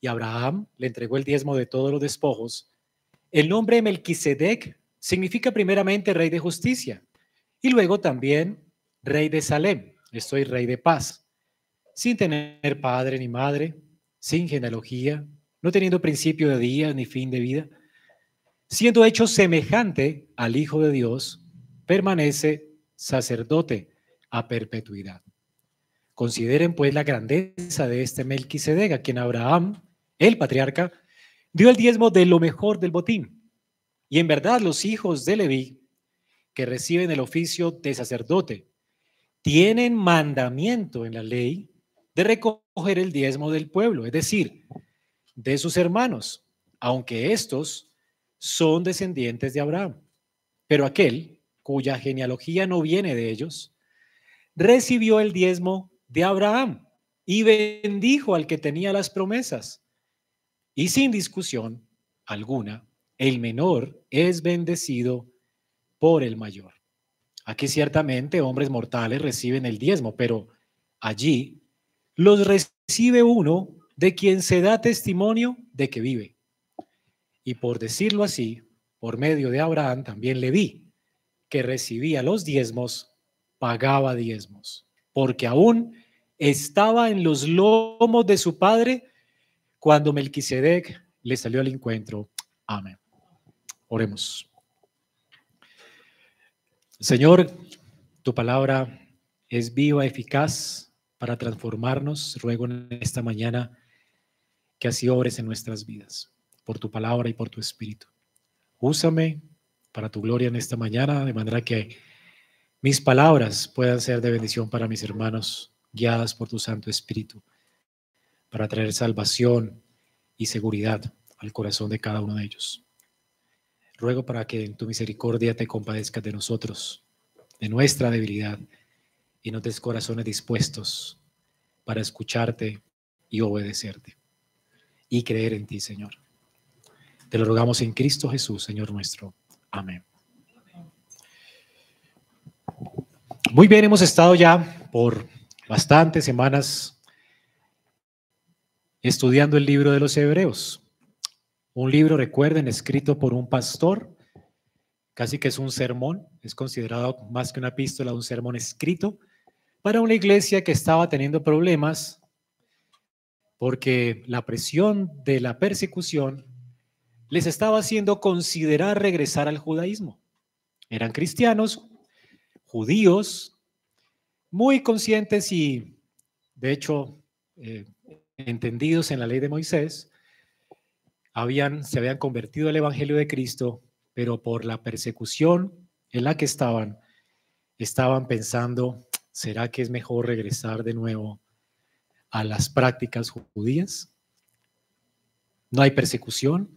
y Abraham le entregó el diezmo de todos los despojos, el nombre Melquisedec significa primeramente rey de justicia y luego también rey de Salem, estoy rey de paz, sin tener padre ni madre, sin genealogía, no teniendo principio de día ni fin de vida, siendo hecho semejante al Hijo de Dios, permanece sacerdote a perpetuidad. Consideren pues la grandeza de este Melquisedec, a quien Abraham, el patriarca, dio el diezmo de lo mejor del botín. Y en verdad los hijos de Leví, que reciben el oficio de sacerdote, tienen mandamiento en la ley de recoger el diezmo del pueblo, es decir, de sus hermanos, aunque estos son descendientes de Abraham. Pero aquel cuya genealogía no viene de ellos, recibió el diezmo de Abraham y bendijo al que tenía las promesas. Y sin discusión alguna, el menor es bendecido por el mayor. Aquí ciertamente hombres mortales reciben el diezmo, pero allí los recibe uno de quien se da testimonio de que vive. Y por decirlo así, por medio de Abraham también le vi que recibía los diezmos, pagaba diezmos, porque aún estaba en los lomos de su padre cuando Melquisedec le salió al encuentro. Amén. Oremos. Señor, tu palabra es viva, eficaz para transformarnos. Ruego en esta mañana que así obres en nuestras vidas, por tu palabra y por tu espíritu. Úsame para tu gloria en esta mañana, de manera que mis palabras puedan ser de bendición para mis hermanos guiadas por tu Santo Espíritu, para traer salvación y seguridad al corazón de cada uno de ellos. Ruego para que en tu misericordia te compadezcas de nosotros, de nuestra debilidad, y nos des corazones dispuestos para escucharte y obedecerte y creer en ti, Señor. Te lo rogamos en Cristo Jesús, Señor nuestro. Amén. Muy bien, hemos estado ya por bastantes semanas estudiando el libro de los Hebreos. Un libro, recuerden, escrito por un pastor, casi que es un sermón, es considerado más que una epístola, un sermón escrito para una iglesia que estaba teniendo problemas porque la presión de la persecución les estaba haciendo considerar regresar al judaísmo. Eran cristianos, judíos, muy conscientes y, de hecho, eh, entendidos en la ley de Moisés, habían, se habían convertido al Evangelio de Cristo, pero por la persecución en la que estaban, estaban pensando, ¿será que es mejor regresar de nuevo a las prácticas judías? No hay persecución.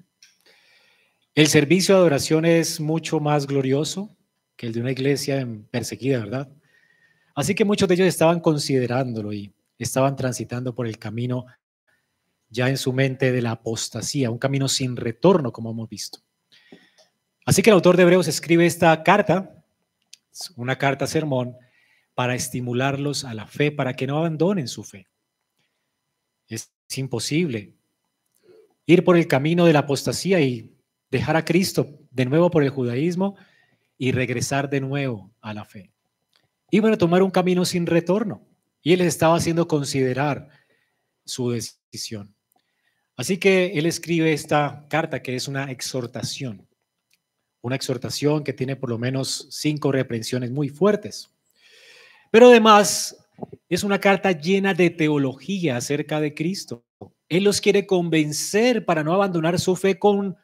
El servicio de adoración es mucho más glorioso que el de una iglesia perseguida, ¿verdad? Así que muchos de ellos estaban considerándolo y estaban transitando por el camino ya en su mente de la apostasía, un camino sin retorno, como hemos visto. Así que el autor de Hebreos escribe esta carta, una carta sermón, para estimularlos a la fe, para que no abandonen su fe. Es imposible ir por el camino de la apostasía y dejar a Cristo de nuevo por el judaísmo y regresar de nuevo a la fe iban a tomar un camino sin retorno y él estaba haciendo considerar su decisión. Así que él escribe esta carta que es una exhortación, una exhortación que tiene por lo menos cinco reprensiones muy fuertes. Pero además es una carta llena de teología acerca de Cristo. Él los quiere convencer para no abandonar su fe con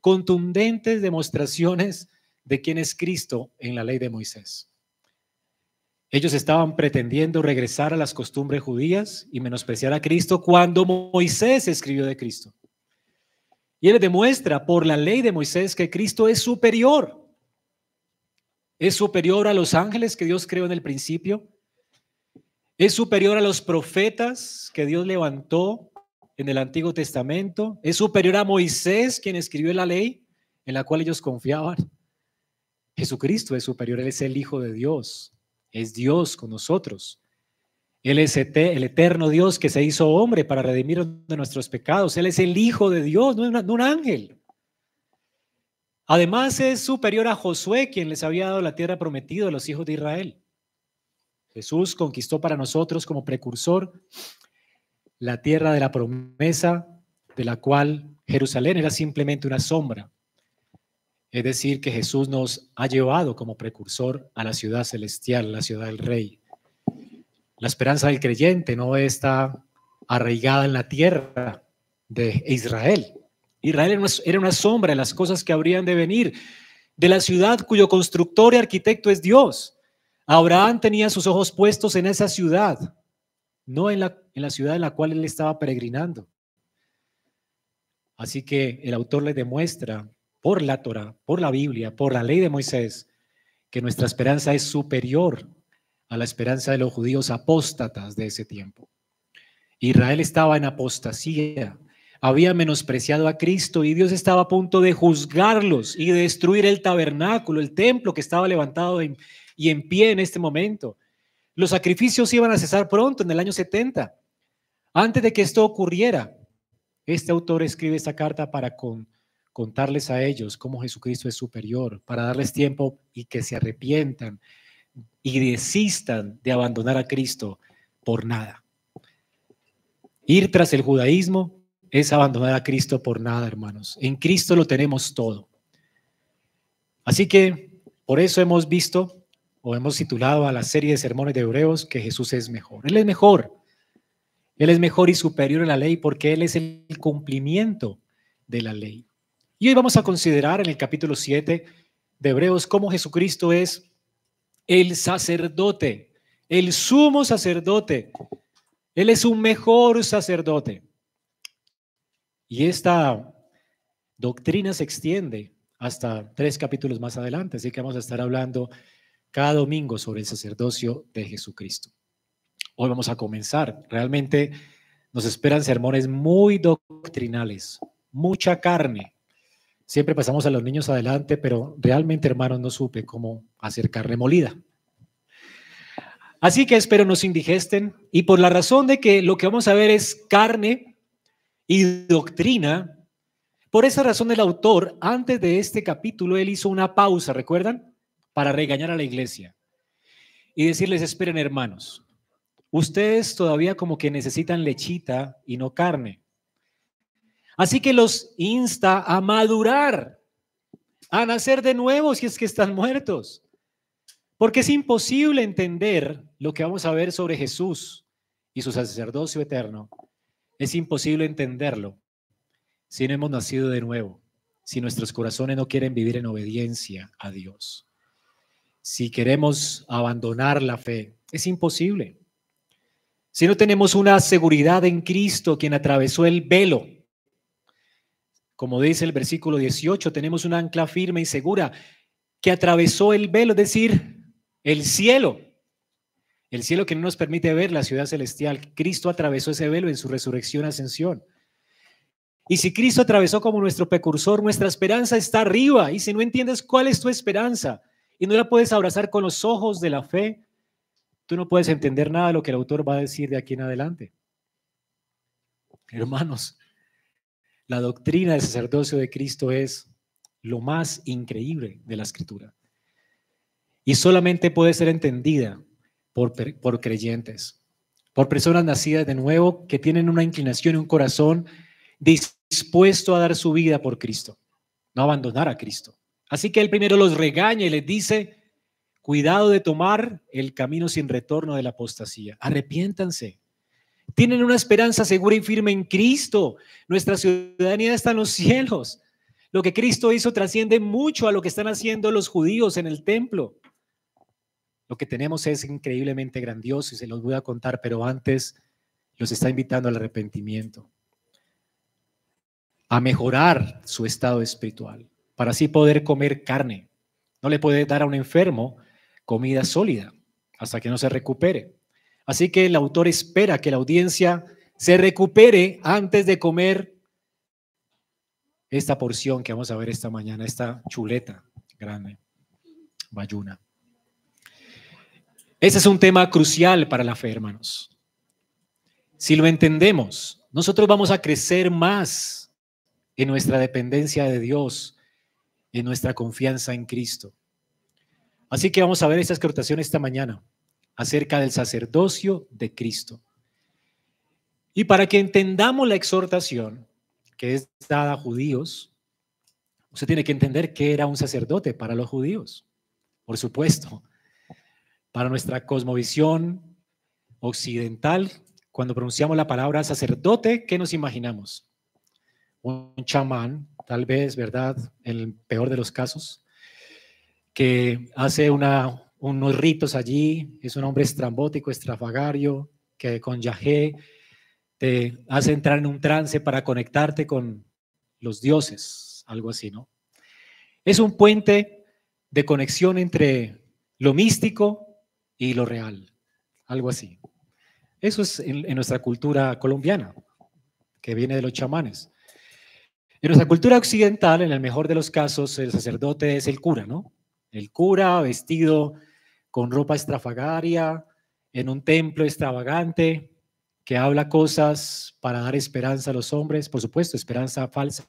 contundentes demostraciones de quién es Cristo en la ley de Moisés. Ellos estaban pretendiendo regresar a las costumbres judías y menospreciar a Cristo cuando Moisés escribió de Cristo. Y él demuestra por la ley de Moisés que Cristo es superior. Es superior a los ángeles que Dios creó en el principio. Es superior a los profetas que Dios levantó en el Antiguo Testamento. Es superior a Moisés, quien escribió la ley en la cual ellos confiaban. Jesucristo es superior, Él es el Hijo de Dios, es Dios con nosotros. Él es el eterno Dios que se hizo hombre para redimir de nuestros pecados. Él es el Hijo de Dios, no, no un ángel. Además es superior a Josué, quien les había dado la tierra prometida a los hijos de Israel. Jesús conquistó para nosotros como precursor la tierra de la promesa, de la cual Jerusalén era simplemente una sombra. Es decir, que Jesús nos ha llevado como precursor a la ciudad celestial, la ciudad del rey. La esperanza del creyente no está arraigada en la tierra de Israel. Israel era una sombra de las cosas que habrían de venir, de la ciudad cuyo constructor y arquitecto es Dios. Abraham tenía sus ojos puestos en esa ciudad, no en la, en la ciudad en la cual él estaba peregrinando. Así que el autor le demuestra por la Torah, por la Biblia, por la ley de Moisés, que nuestra esperanza es superior a la esperanza de los judíos apóstatas de ese tiempo. Israel estaba en apostasía, había menospreciado a Cristo y Dios estaba a punto de juzgarlos y de destruir el tabernáculo, el templo que estaba levantado y en pie en este momento. Los sacrificios iban a cesar pronto, en el año 70. Antes de que esto ocurriera, este autor escribe esta carta para contarles a ellos cómo Jesucristo es superior, para darles tiempo y que se arrepientan y desistan de abandonar a Cristo por nada. Ir tras el judaísmo es abandonar a Cristo por nada, hermanos. En Cristo lo tenemos todo. Así que por eso hemos visto o hemos titulado a la serie de sermones de Hebreos que Jesús es mejor. Él es mejor. Él es mejor y superior a la ley porque Él es el cumplimiento de la ley. Y hoy vamos a considerar en el capítulo 7 de Hebreos cómo Jesucristo es el sacerdote, el sumo sacerdote. Él es un mejor sacerdote. Y esta doctrina se extiende hasta tres capítulos más adelante, así que vamos a estar hablando cada domingo sobre el sacerdocio de Jesucristo. Hoy vamos a comenzar. Realmente nos esperan sermones muy doctrinales, mucha carne. Siempre pasamos a los niños adelante, pero realmente, hermanos, no supe cómo hacer carne molida. Así que espero nos indigesten y por la razón de que lo que vamos a ver es carne, y doctrina. Por esa razón el autor, antes de este capítulo, él hizo una pausa, ¿recuerdan? Para regañar a la iglesia y decirles, esperen hermanos, ustedes todavía como que necesitan lechita y no carne. Así que los insta a madurar, a nacer de nuevo si es que están muertos. Porque es imposible entender lo que vamos a ver sobre Jesús y su sacerdocio eterno es imposible entenderlo si no hemos nacido de nuevo, si nuestros corazones no quieren vivir en obediencia a Dios. Si queremos abandonar la fe, es imposible. Si no tenemos una seguridad en Cristo, quien atravesó el velo, como dice el versículo 18, tenemos una ancla firme y segura que atravesó el velo, es decir, el cielo. El cielo que no nos permite ver la ciudad celestial. Cristo atravesó ese velo en su resurrección, ascensión. Y si Cristo atravesó como nuestro precursor, nuestra esperanza está arriba. Y si no entiendes cuál es tu esperanza y no la puedes abrazar con los ojos de la fe, tú no puedes entender nada de lo que el autor va a decir de aquí en adelante. Hermanos, la doctrina del sacerdocio de Cristo es lo más increíble de la escritura. Y solamente puede ser entendida por, creyentes, por personas nacidas de nuevo que tienen una inclinación y un corazón dispuesto a dar su vida por Cristo, no abandonar a Cristo. Así que él primero los regaña y les dice, cuidado de tomar el camino sin retorno de la apostasía, arrepiéntanse. Tienen una esperanza segura y firme en Cristo. Nuestra ciudadanía está en los cielos. Lo que Cristo hizo trasciende mucho a lo que están haciendo los judíos en el templo. Lo que tenemos es increíblemente grandioso y se los voy a contar, pero antes los está invitando al arrepentimiento, a mejorar su estado espiritual, para así poder comer carne. No le puede dar a un enfermo comida sólida hasta que no se recupere. Así que el autor espera que la audiencia se recupere antes de comer esta porción que vamos a ver esta mañana, esta chuleta grande, bayuna. Ese es un tema crucial para la fe, hermanos. Si lo entendemos, nosotros vamos a crecer más en nuestra dependencia de Dios, en nuestra confianza en Cristo. Así que vamos a ver esta exhortación esta mañana acerca del sacerdocio de Cristo. Y para que entendamos la exhortación que es dada a judíos, usted tiene que entender que era un sacerdote para los judíos, por supuesto. Para nuestra cosmovisión occidental, cuando pronunciamos la palabra sacerdote, ¿qué nos imaginamos? Un chamán, tal vez, ¿verdad? En el peor de los casos, que hace una, unos ritos allí, es un hombre estrambótico, estrafagario, que con Yahé te hace entrar en un trance para conectarte con los dioses, algo así, ¿no? Es un puente de conexión entre lo místico y lo real, algo así. Eso es en, nuestra cultura colombiana, que viene de los chamanes. En nuestra cultura occidental, en el mejor de los casos, el sacerdote es el cura, ¿no? El cura vestido con ropa estrafagaria, en un templo extravagante, que habla cosas para dar esperanza a los hombres, por supuesto, esperanza falsa,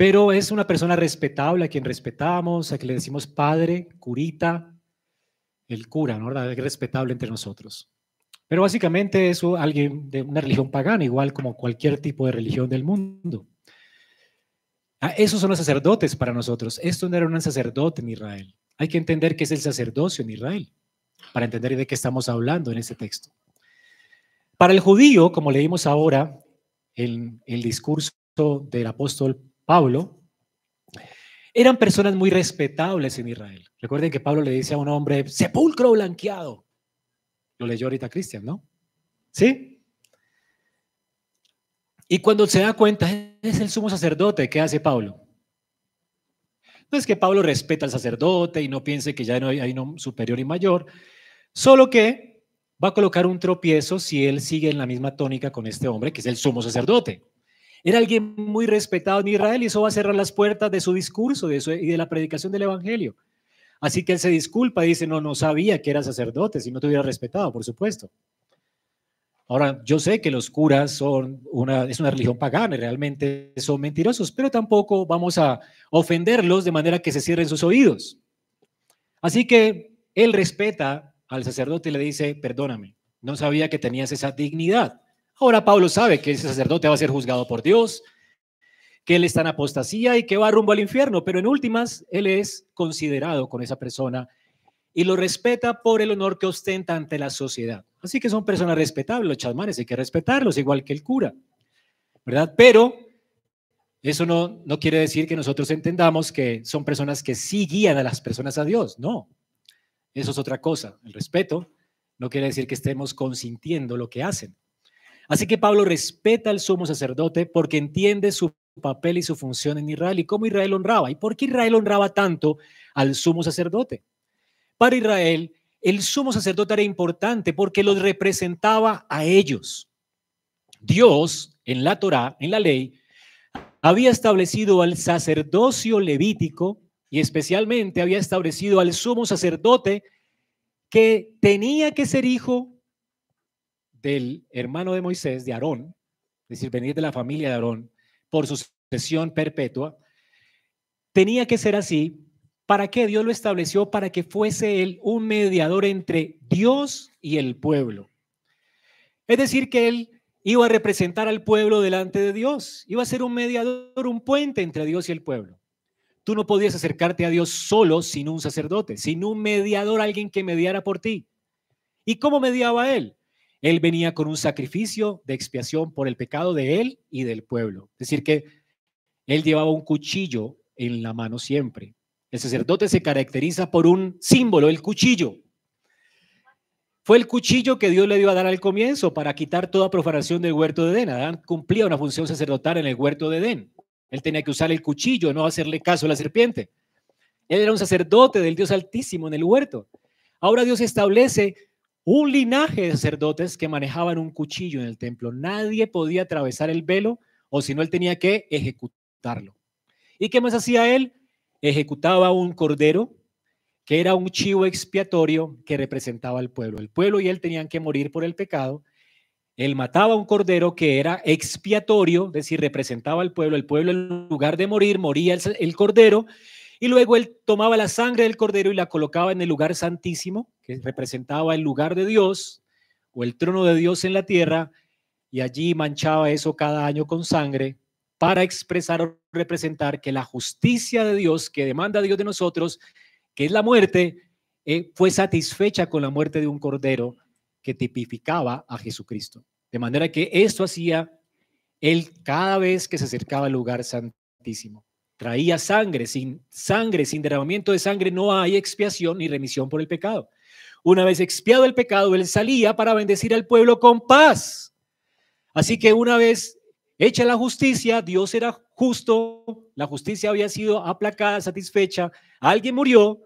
pero es una persona respetable, a quien respetamos, a quien le decimos padre, curita, el cura, ¿no? Es respetable entre nosotros. Pero básicamente es alguien de una religión pagana, igual como cualquier tipo de religión del mundo. Ah, esos son los sacerdotes para nosotros. Esto no era un sacerdote en Israel. Hay que entender qué es el sacerdocio en Israel para entender de qué estamos hablando en este texto. Para el judío, como leímos ahora en el discurso del apóstol Pablo, eran personas muy respetables en Israel. Recuerden que Pablo le dice a un hombre, sepulcro blanqueado. Lo leyó ahorita Cristian, ¿no? ¿Sí? Y cuando se da cuenta, es el sumo sacerdote, ¿qué hace Pablo? No es que Pablo respeta al sacerdote y no piense que ya no hay, hay superior y mayor, solo que va a colocar un tropiezo si él sigue en la misma tónica con este hombre, que es el sumo sacerdote. Era alguien muy respetado en Israel y eso va a cerrar las puertas de su discurso de y de la predicación del Evangelio. Así que él se disculpa y dice, no, no sabía que era sacerdote, si no te hubiera respetado, por supuesto. Ahora, yo sé que los curas son una, es una religión pagana y realmente son mentirosos, pero tampoco vamos a ofenderlos de manera que se cierren sus oídos. Así que él respeta al sacerdote y le dice, perdóname, no sabía que tenías esa dignidad. Ahora Pablo sabe que ese sacerdote va a ser juzgado por Dios, que él está en apostasía y que va rumbo al infierno, pero en últimas él es considerado con esa persona y lo respeta por el honor que ostenta ante la sociedad. Así que son personas respetables, los chasmanes hay que respetarlos, igual que el cura, ¿verdad? Pero eso no, no quiere decir que nosotros entendamos que son personas que sí guían a las personas a Dios, no. Eso es otra cosa. El respeto no quiere decir que estemos consintiendo lo que hacen. Así que Pablo respeta al sumo sacerdote porque entiende su papel y su función en Israel y cómo Israel honraba. ¿Y por qué Israel honraba tanto al sumo sacerdote? Para Israel, el sumo sacerdote era importante porque los representaba a ellos. Dios, en la Torá, en la ley, había establecido al sacerdocio levítico y especialmente había establecido al sumo sacerdote que tenía que ser hijo del hermano de Moisés, de Aarón, es decir, venir de la familia de Aarón, por sucesión perpetua, tenía que ser así. ¿Para qué Dios lo estableció? Para que fuese él un mediador entre Dios y el pueblo. Es decir, que él iba a representar al pueblo delante de Dios, iba a ser un mediador, un puente entre Dios y el pueblo. Tú no podías acercarte a Dios solo sin un sacerdote, sin un mediador, alguien que mediara por ti. ¿Y cómo mediaba él? Él venía con un sacrificio de expiación por el pecado de él y del pueblo. Es decir, que él llevaba un cuchillo en la mano siempre. El sacerdote se caracteriza por un símbolo, el cuchillo. Fue el cuchillo que Dios le dio a dar al comienzo para quitar toda profanación del huerto de Edén. Adán cumplía una función sacerdotal en el huerto de Edén. Él tenía que usar el cuchillo, no hacerle caso a la serpiente. Él era un sacerdote del Dios Altísimo en el huerto. Ahora Dios establece un linaje de sacerdotes que manejaban un cuchillo en el templo. Nadie podía atravesar el velo o si no, él tenía que ejecutarlo. ¿Y qué más hacía él? Ejecutaba un cordero que era un chivo expiatorio que representaba al pueblo. El pueblo y él tenían que morir por el pecado. Él mataba un cordero que era expiatorio, es decir, representaba al pueblo. El pueblo en lugar de morir, moría el, el cordero. Y luego él tomaba la sangre del cordero y la colocaba en el lugar santísimo, que representaba el lugar de Dios o el trono de Dios en la tierra, y allí manchaba eso cada año con sangre para expresar o representar que la justicia de Dios que demanda Dios de nosotros, que es la muerte, eh, fue satisfecha con la muerte de un cordero que tipificaba a Jesucristo. De manera que esto hacía él cada vez que se acercaba al lugar santísimo. Traía sangre, sin sangre, sin derramamiento de sangre no hay expiación ni remisión por el pecado. Una vez expiado el pecado, él salía para bendecir al pueblo con paz. Así que una vez hecha la justicia, Dios era justo, la justicia había sido aplacada, satisfecha, alguien murió,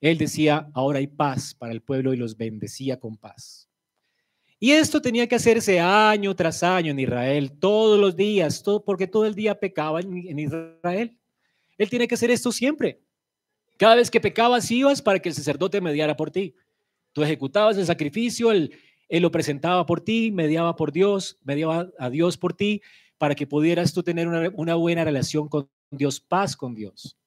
él decía, ahora hay paz para el pueblo y los bendecía con paz. Y esto tenía que hacerse año tras año en Israel, todos los días, todo, porque todo el día pecaba en, Israel. Él tiene que hacer esto siempre. Cada vez que pecabas ibas para que el sacerdote mediara por ti. Tú ejecutabas el sacrificio, él, él lo presentaba por ti, mediaba por Dios, mediaba a Dios por ti, para que pudieras tú tener una, buena relación con Dios, paz con Dios.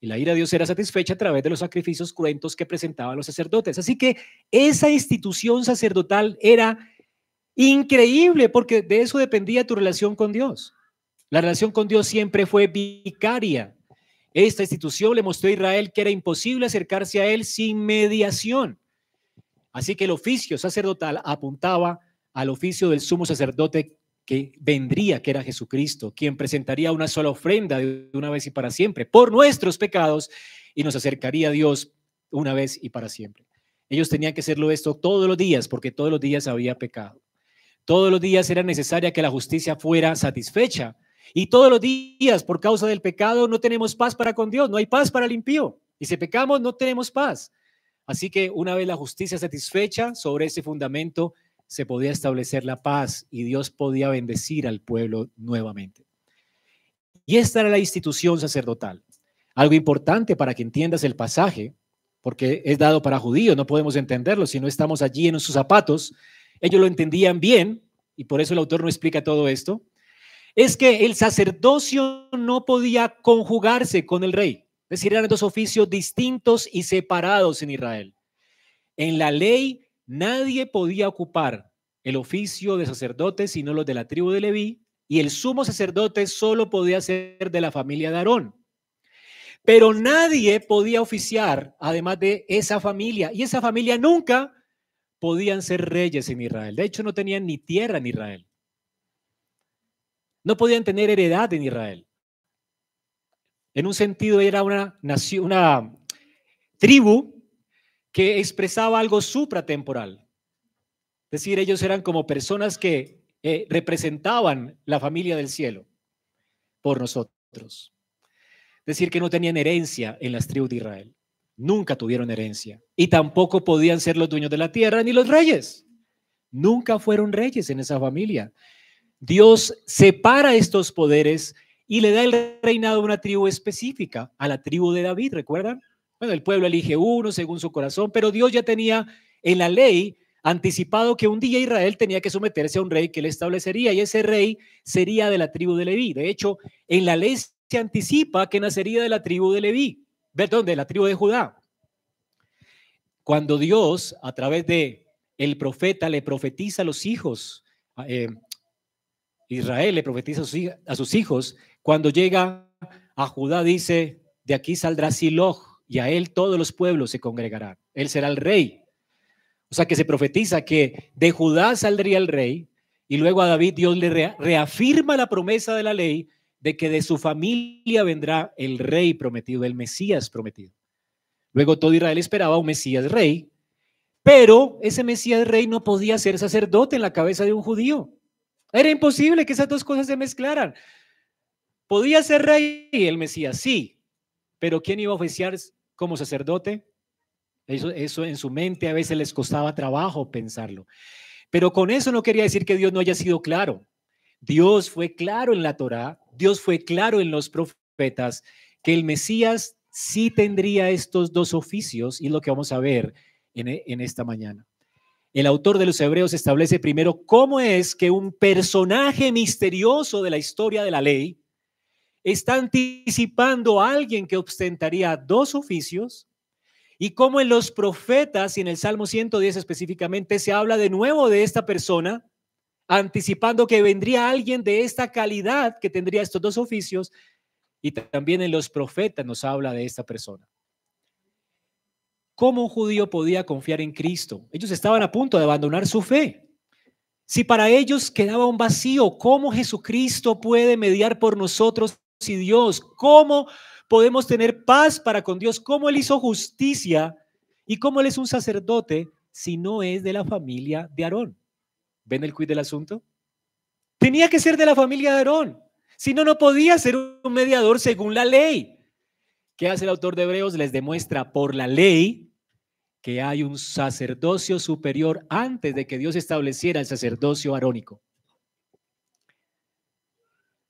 Y la ira de Dios era satisfecha a través de los sacrificios cruentos que presentaban los sacerdotes. Así que esa institución sacerdotal era increíble porque de eso dependía tu relación con Dios. La relación con Dios siempre fue vicaria. Esta institución le mostró a Israel que era imposible acercarse a él sin mediación. Así que el oficio sacerdotal apuntaba al oficio del sumo sacerdote que vendría, que era Jesucristo, quien presentaría una sola ofrenda de una vez y para siempre por nuestros pecados y nos acercaría a Dios una vez y para siempre. Ellos tenían que hacerlo esto todos los días porque todos los días había pecado. Todos los días era necesaria que la justicia fuera satisfecha. Y todos los días, por causa del pecado, no tenemos paz para con Dios, no hay paz para el impío. Y si pecamos, no tenemos paz. Así que una vez la justicia satisfecha sobre ese fundamento, se podía establecer la paz y Dios podía bendecir al pueblo nuevamente. Y esta era la institución sacerdotal. Algo importante para que entiendas el pasaje, porque es dado para judíos, no podemos entenderlo si no estamos allí en sus zapatos. Ellos lo entendían bien y por eso el autor no explica todo esto. Es que el sacerdocio no podía conjugarse con el rey. Es decir, eran dos oficios distintos y separados en Israel. En la ley, nadie podía ocupar el oficio de sacerdote sino los de la tribu de Leví, y el sumo sacerdote solo podía ser de la familia de Aarón. Pero nadie podía oficiar además de esa familia, y esa familia nunca podían ser reyes en Israel. De hecho, no tenían ni tierra en Israel. No podían tener heredad en Israel. En un sentido era una, nación, una tribu que expresaba algo supratemporal. Es decir, ellos eran como personas que eh, representaban la familia del cielo por nosotros. Es decir, que no tenían herencia en las tribus de Israel. Nunca tuvieron herencia. Y tampoco podían ser los dueños de la tierra ni los reyes. Nunca fueron reyes en esa familia. Dios separa estos poderes y le da el reinado a una tribu específica, a la tribu de David, ¿recuerdan? Bueno, el pueblo elige uno según su corazón, pero Dios ya tenía en la ley anticipado que un día Israel tenía que someterse a un rey que le establecería y ese rey sería de la tribu de Leví. De hecho, en la ley se anticipa que nacería de la tribu de Leví, perdón, de la tribu de Judá. Cuando Dios, a través de el profeta, le profetiza a los hijos, eh, Israel le profetiza a sus hijos cuando llega a Judá, dice, de aquí saldrá Siloh y a él todos los pueblos se congregarán. Él será el rey. O sea que se profetiza que de Judá saldría el rey y luego a David Dios le reafirma la promesa de la ley de que de su familia vendrá el rey prometido, el Mesías prometido. Luego todo Israel esperaba un Mesías rey, pero ese Mesías rey no podía ser sacerdote en la cabeza de un judío. Era imposible que esas dos cosas se mezclaran. ¿Podía ser rey el Mesías? Sí, pero ¿quién iba a oficiar como sacerdote? Eso, en su mente a veces les costaba trabajo pensarlo. Pero con eso no quería decir que Dios no haya sido claro. Dios fue claro en la Torá, Dios fue claro en los profetas que el Mesías sí tendría estos dos oficios y es lo que vamos a ver en, en esta mañana. El autor de los Hebreos establece primero cómo es que un personaje misterioso de la historia de la ley está anticipando a alguien que ostentaría dos oficios y cómo en los profetas y en el Salmo 110 específicamente se habla de nuevo de esta persona, anticipando que vendría alguien de esta calidad que tendría estos dos oficios y también en los profetas nos habla de esta persona. ¿Cómo un judío podía confiar en Cristo? Ellos estaban a punto de abandonar su fe. Si para ellos quedaba un vacío, ¿cómo Jesucristo puede mediar por nosotros y Dios? ¿Cómo podemos tener paz para con Dios? ¿Cómo Él hizo justicia? ¿Y cómo Él es un sacerdote si no es de la familia de Aarón? ¿Ven el quid del asunto? Tenía que ser de la familia de Aarón. Si no, no podía ser un mediador según la ley. ¿Qué hace el autor de Hebreos? Les demuestra por la ley que hay un sacerdocio superior antes de que Dios estableciera el sacerdocio arónico.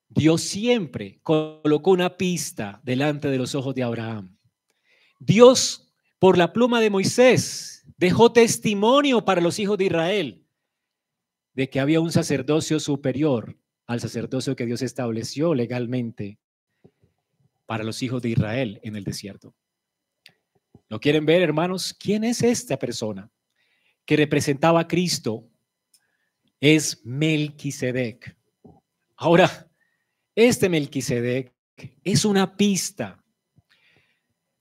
Dios siempre colocó una pista delante de los ojos de Abraham. Dios, por la pluma de Moisés, dejó testimonio para los hijos de Israel de que había un sacerdocio superior al sacerdocio que Dios estableció legalmente para los hijos de Israel en el desierto. ¿Lo quieren ver, hermanos? ¿Quién es esta persona que representaba a Cristo? Es Melquisedec. Ahora, este Melquisedec es una pista.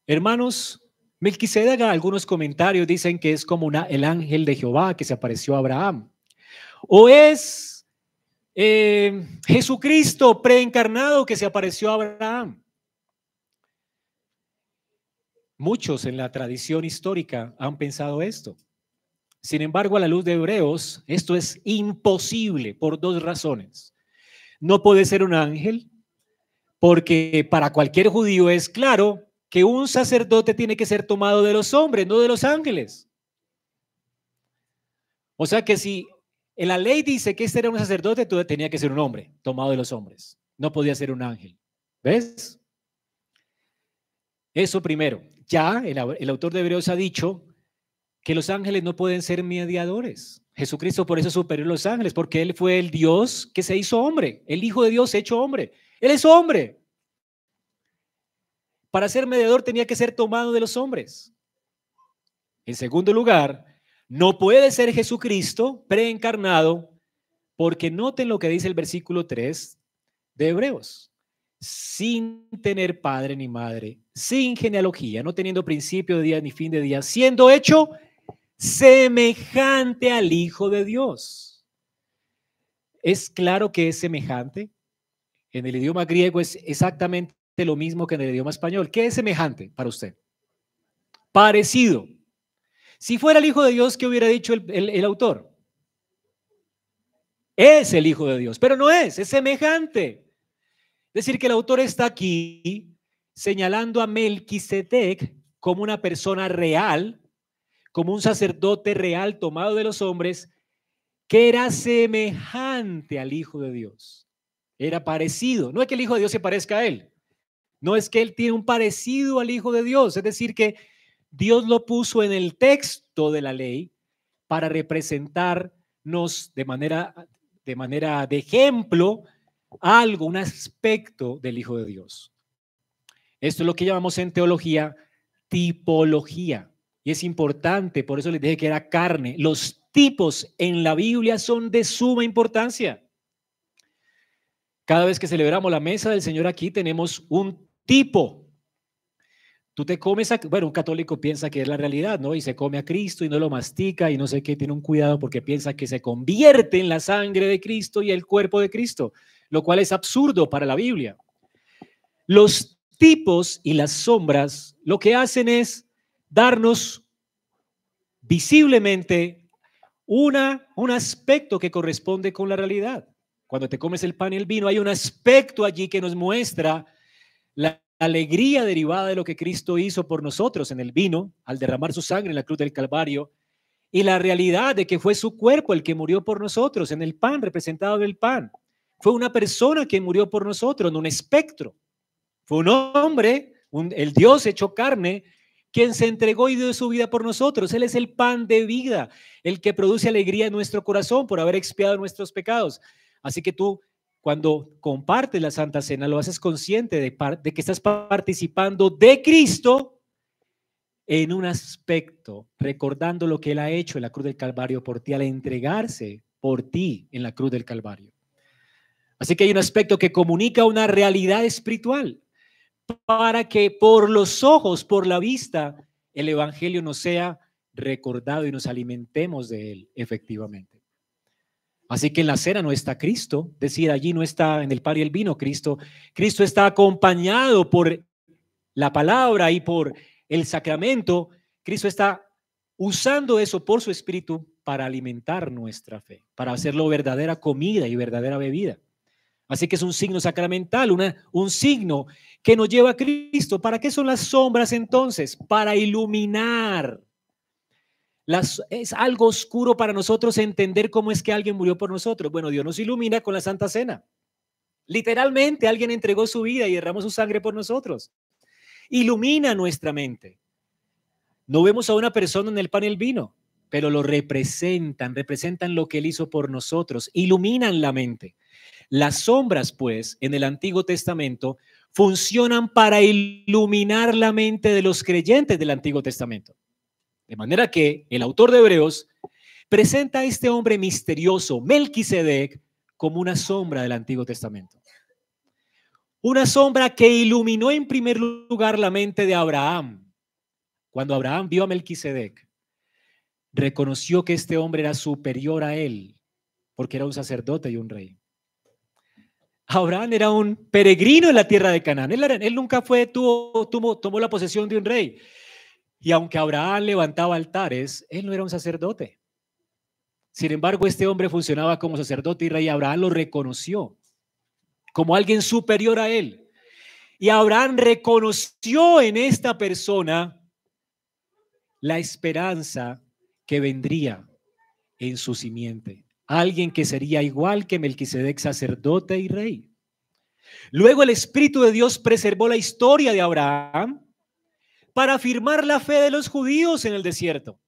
Hermanos, Melquisedec, algunos comentarios dicen que es como el ángel de Jehová que se apareció a Abraham. O es eh, Jesucristo preencarnado que se apareció a Abraham. Muchos en la tradición histórica han pensado esto. Sin embargo, a la luz de Hebreos, esto es imposible por dos razones. No puede ser un ángel, porque para cualquier judío es claro que un sacerdote tiene que ser tomado de los hombres, no de los ángeles. O sea que si en la ley dice que este era un sacerdote, tenía que ser un hombre, tomado de los hombres. No podía ser un ángel. ¿Ves? Eso primero. Ya el, el autor de Hebreos ha dicho que los ángeles no pueden ser mediadores. Jesucristo por eso superior a los ángeles, porque Él fue el Dios que se hizo hombre, el Hijo de Dios hecho hombre. Él es hombre. Para ser mediador tenía que ser tomado de los hombres. En segundo lugar, no puede ser Jesucristo preencarnado, porque noten lo que dice el versículo 3 de Hebreos. Sin tener padre ni madre, sin genealogía, no teniendo principio de día ni fin de día, siendo hecho semejante al Hijo de Dios. ¿Es claro que es semejante? En el idioma griego es exactamente lo mismo que en el idioma español. ¿Qué es semejante para usted? Parecido. Si fuera el Hijo de Dios, ¿qué hubiera dicho el, autor? Es el Hijo de Dios, pero no es, es semejante. Es decir, que el autor está aquí señalando a Melquisedec como una persona real como un sacerdote real tomado de los hombres, que era semejante al Hijo de Dios. Era parecido. No es que el Hijo de Dios se parezca a él. No es que él tiene un parecido al Hijo de Dios. Es decir, que Dios lo puso en el texto de la ley para representarnos de manera de manera de ejemplo algo, un aspecto del Hijo de Dios. Esto es lo que llamamos en teología tipología. Y es importante, por eso les dije que era carne. Los tipos en la Biblia son de suma importancia. Cada vez que celebramos la mesa del Señor aquí tenemos un tipo. Tú te comes, a, bueno, un católico piensa que es la realidad, ¿no? Y se come a Cristo y no lo mastica y no sé qué, tiene un cuidado porque piensa que se convierte en la sangre de Cristo y el cuerpo de Cristo, lo cual es absurdo para la Biblia. Los tipos y las sombras lo que hacen es darnos visiblemente una, un aspecto que corresponde con la realidad. Cuando te comes el pan y el vino, hay un aspecto allí que nos muestra la alegría derivada de lo que Cristo hizo por nosotros en el vino, al derramar su sangre en la cruz del Calvario, y la realidad de que fue su cuerpo el que murió por nosotros en el pan, representado en el pan. Fue una persona que murió por nosotros, en un espectro. Fue un hombre el Dios hecho carne, quien se entregó y dio su vida por nosotros. Él es el pan de vida, el que produce alegría en nuestro corazón por haber expiado nuestros pecados. Así que tú, cuando compartes la Santa Cena, lo haces consciente de, que estás participando de Cristo en un aspecto, recordando lo que Él ha hecho en la cruz del Calvario por ti al entregarse por ti en la cruz del Calvario. Así que hay un aspecto que comunica una realidad espiritual para que por los ojos, por la vista, el Evangelio nos sea recordado y nos alimentemos de él efectivamente. Así que en la cena no está Cristo, decir, allí no está en el pan y el vino Cristo. Cristo está acompañado por la palabra y por el sacramento. Cristo está usando eso por su espíritu para alimentar nuestra fe, para hacerlo verdadera comida y verdadera bebida. Así que es un signo sacramental, un signo que nos lleva a Cristo. ¿Para qué son las sombras entonces? Para iluminar. Las, es algo oscuro para nosotros entender cómo es que alguien murió por nosotros. Bueno, Dios nos ilumina con la Santa Cena. Literalmente alguien entregó su vida y derramó su sangre por nosotros. Ilumina nuestra mente. No vemos a una persona en el pan y el vino, pero lo representan, representan lo que Él hizo por nosotros, iluminan la mente. Las sombras, pues, en el Antiguo Testamento funcionan para iluminar la mente de los creyentes del Antiguo Testamento. De manera que el autor de Hebreos presenta a este hombre misterioso, Melquisedec, como una sombra del Antiguo Testamento. Una sombra que iluminó en primer lugar la mente de Abraham. Cuando Abraham vio a Melquisedec, reconoció que este hombre era superior a él, porque era un sacerdote y un rey. Abraham era un peregrino en la tierra de Canaán. Él, nunca fue, tomó la posesión de un rey. Y aunque Abraham levantaba altares, él no era un sacerdote. Sin embargo, este hombre funcionaba como sacerdote y rey. Abraham lo reconoció como alguien superior a él. Y Abraham reconoció en esta persona la esperanza que vendría en su simiente alguien que sería igual que Melquisedec, sacerdote y rey. Luego el Espíritu de Dios preservó la historia de Abraham para afirmar la fe de los judíos en el desierto.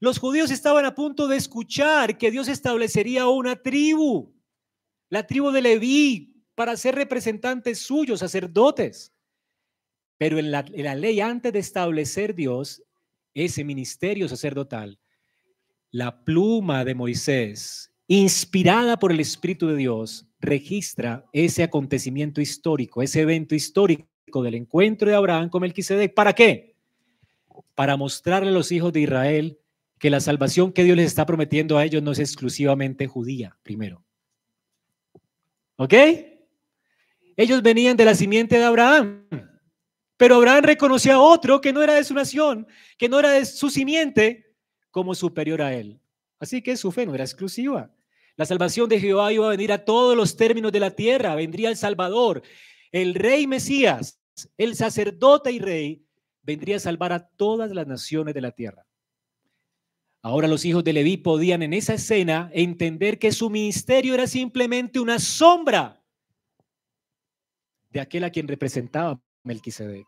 Los judíos estaban a punto de escuchar que Dios establecería una tribu, la tribu de Leví, para ser representantes suyos, sacerdotes. Pero en la, en la ley, antes de establecer Dios ese ministerio sacerdotal, la pluma de Moisés, inspirada por el Espíritu de Dios, registra ese acontecimiento histórico, ese evento histórico del encuentro de Abraham con Melquisedec. ¿Para qué? Para mostrarle a los hijos de Israel que la salvación que Dios les está prometiendo a ellos no es exclusivamente judía, primero. ¿Ok? Ellos venían de la simiente de Abraham, pero Abraham reconoció a otro que no era de su nación, que no era de su simiente, como superior a él. Así que su fe no era exclusiva. La salvación de Jehová iba a venir a todos los términos de la tierra. Vendría el Salvador, el rey Mesías, el sacerdote y rey, vendría a salvar a todas las naciones de la tierra. Ahora los hijos de Leví podían en esa escena entender que su ministerio era simplemente una sombra de aquel a quien representaba Melquisedec.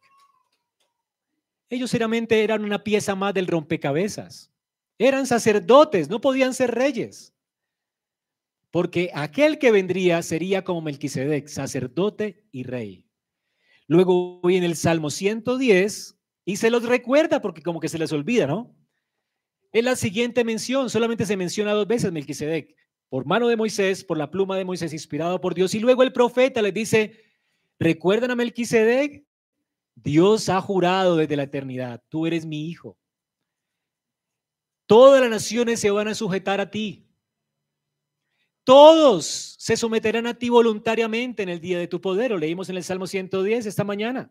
Ellos seriamente eran una pieza más del rompecabezas. Eran sacerdotes, no podían ser reyes. Porque aquel que vendría sería como Melquisedec, sacerdote y rey. Luego en el Salmo 110 y se los recuerda porque como que se les olvida, ¿no? En la siguiente mención, solamente se menciona dos veces Melquisedec, por mano de Moisés, por la pluma de Moisés inspirado por Dios. Y luego el profeta les dice, ¿recuerdan a Melquisedec? Dios ha jurado desde la eternidad, tú eres mi hijo. Todas las naciones se van a sujetar a ti. Todos se someterán a ti voluntariamente en el día de tu poder. Lo leímos en el Salmo 110 esta mañana.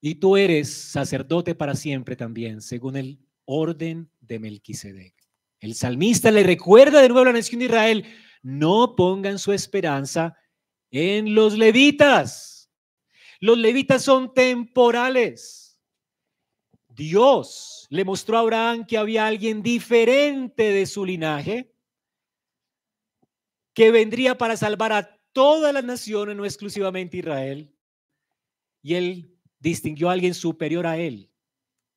Y tú eres sacerdote para siempre también, según el orden de Melquisedec. El salmista le recuerda de nuevo a la nación de Israel, no pongan su esperanza en los levitas. Los levitas son temporales. Dios le mostró a Abraham que había alguien diferente de su linaje que vendría para salvar a todas las naciones, no exclusivamente Israel. y él distinguió a alguien superior a él.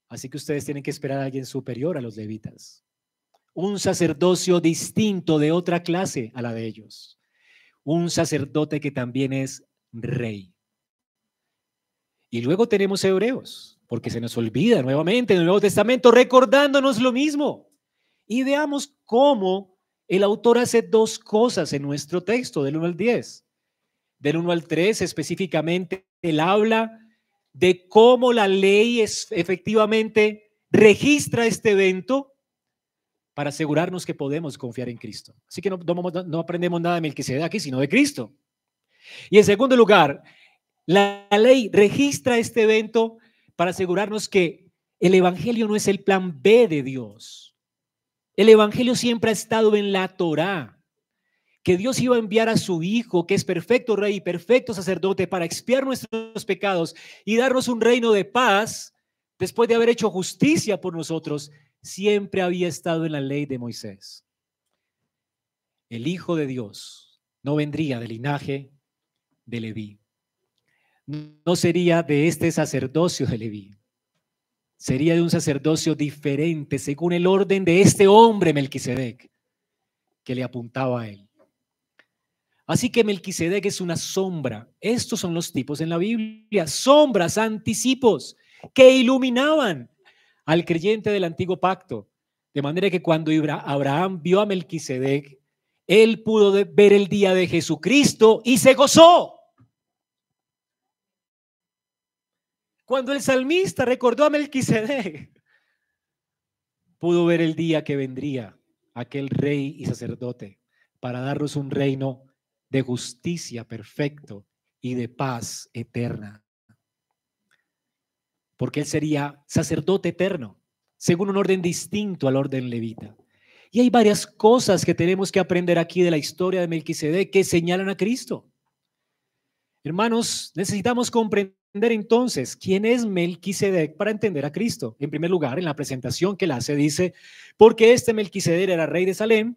Así que ustedes tienen que esperar a alguien superior a los levitas. Un sacerdocio distinto de otra clase a la de ellos. Un sacerdote que también es rey. Y luego tenemos hebreos, porque se nos olvida nuevamente en el Nuevo Testamento recordándonos lo mismo. Y veamos cómo el autor hace dos cosas en nuestro texto, del 1 al 10. Del 1 al 3 específicamente, él habla de cómo la ley es, efectivamente registra este evento para asegurarnos que podemos confiar en Cristo. Así que no, no, aprendemos nada de Melquisedec aquí, sino de Cristo. Y en segundo lugar, la ley registra este evento para asegurarnos que el Evangelio no es el plan B de Dios. El Evangelio siempre ha estado en la Torá, que Dios iba a enviar a su Hijo, que es perfecto rey y perfecto sacerdote, para expiar nuestros pecados y darnos un reino de paz después de haber hecho justicia por nosotros, siempre había estado en la ley de Moisés. El Hijo de Dios no vendría del linaje de Leví, no sería de este sacerdocio de Leví, sería de un sacerdocio diferente según el orden de este hombre Melquisedec que le apuntaba a él. Así que Melquisedec es una sombra. Estos son los tipos en la Biblia, sombras, anticipos que iluminaban al creyente del antiguo pacto. De manera que cuando Abraham vio a Melquisedec, él pudo ver el día de Jesucristo y se gozó. Cuando el salmista recordó a Melquisedec, pudo ver el día que vendría aquel rey y sacerdote para darnos un reino de justicia perfecto y de paz eterna. Porque él sería sacerdote eterno, según un orden distinto al orden levita. Y hay varias cosas que tenemos que aprender aquí de la historia de Melquisedec que señalan a Cristo. Hermanos, necesitamos comprender entonces quién es Melquisedec para entender a Cristo. En primer lugar, en la presentación que él hace, dice, porque este Melquisedec era rey de Salem,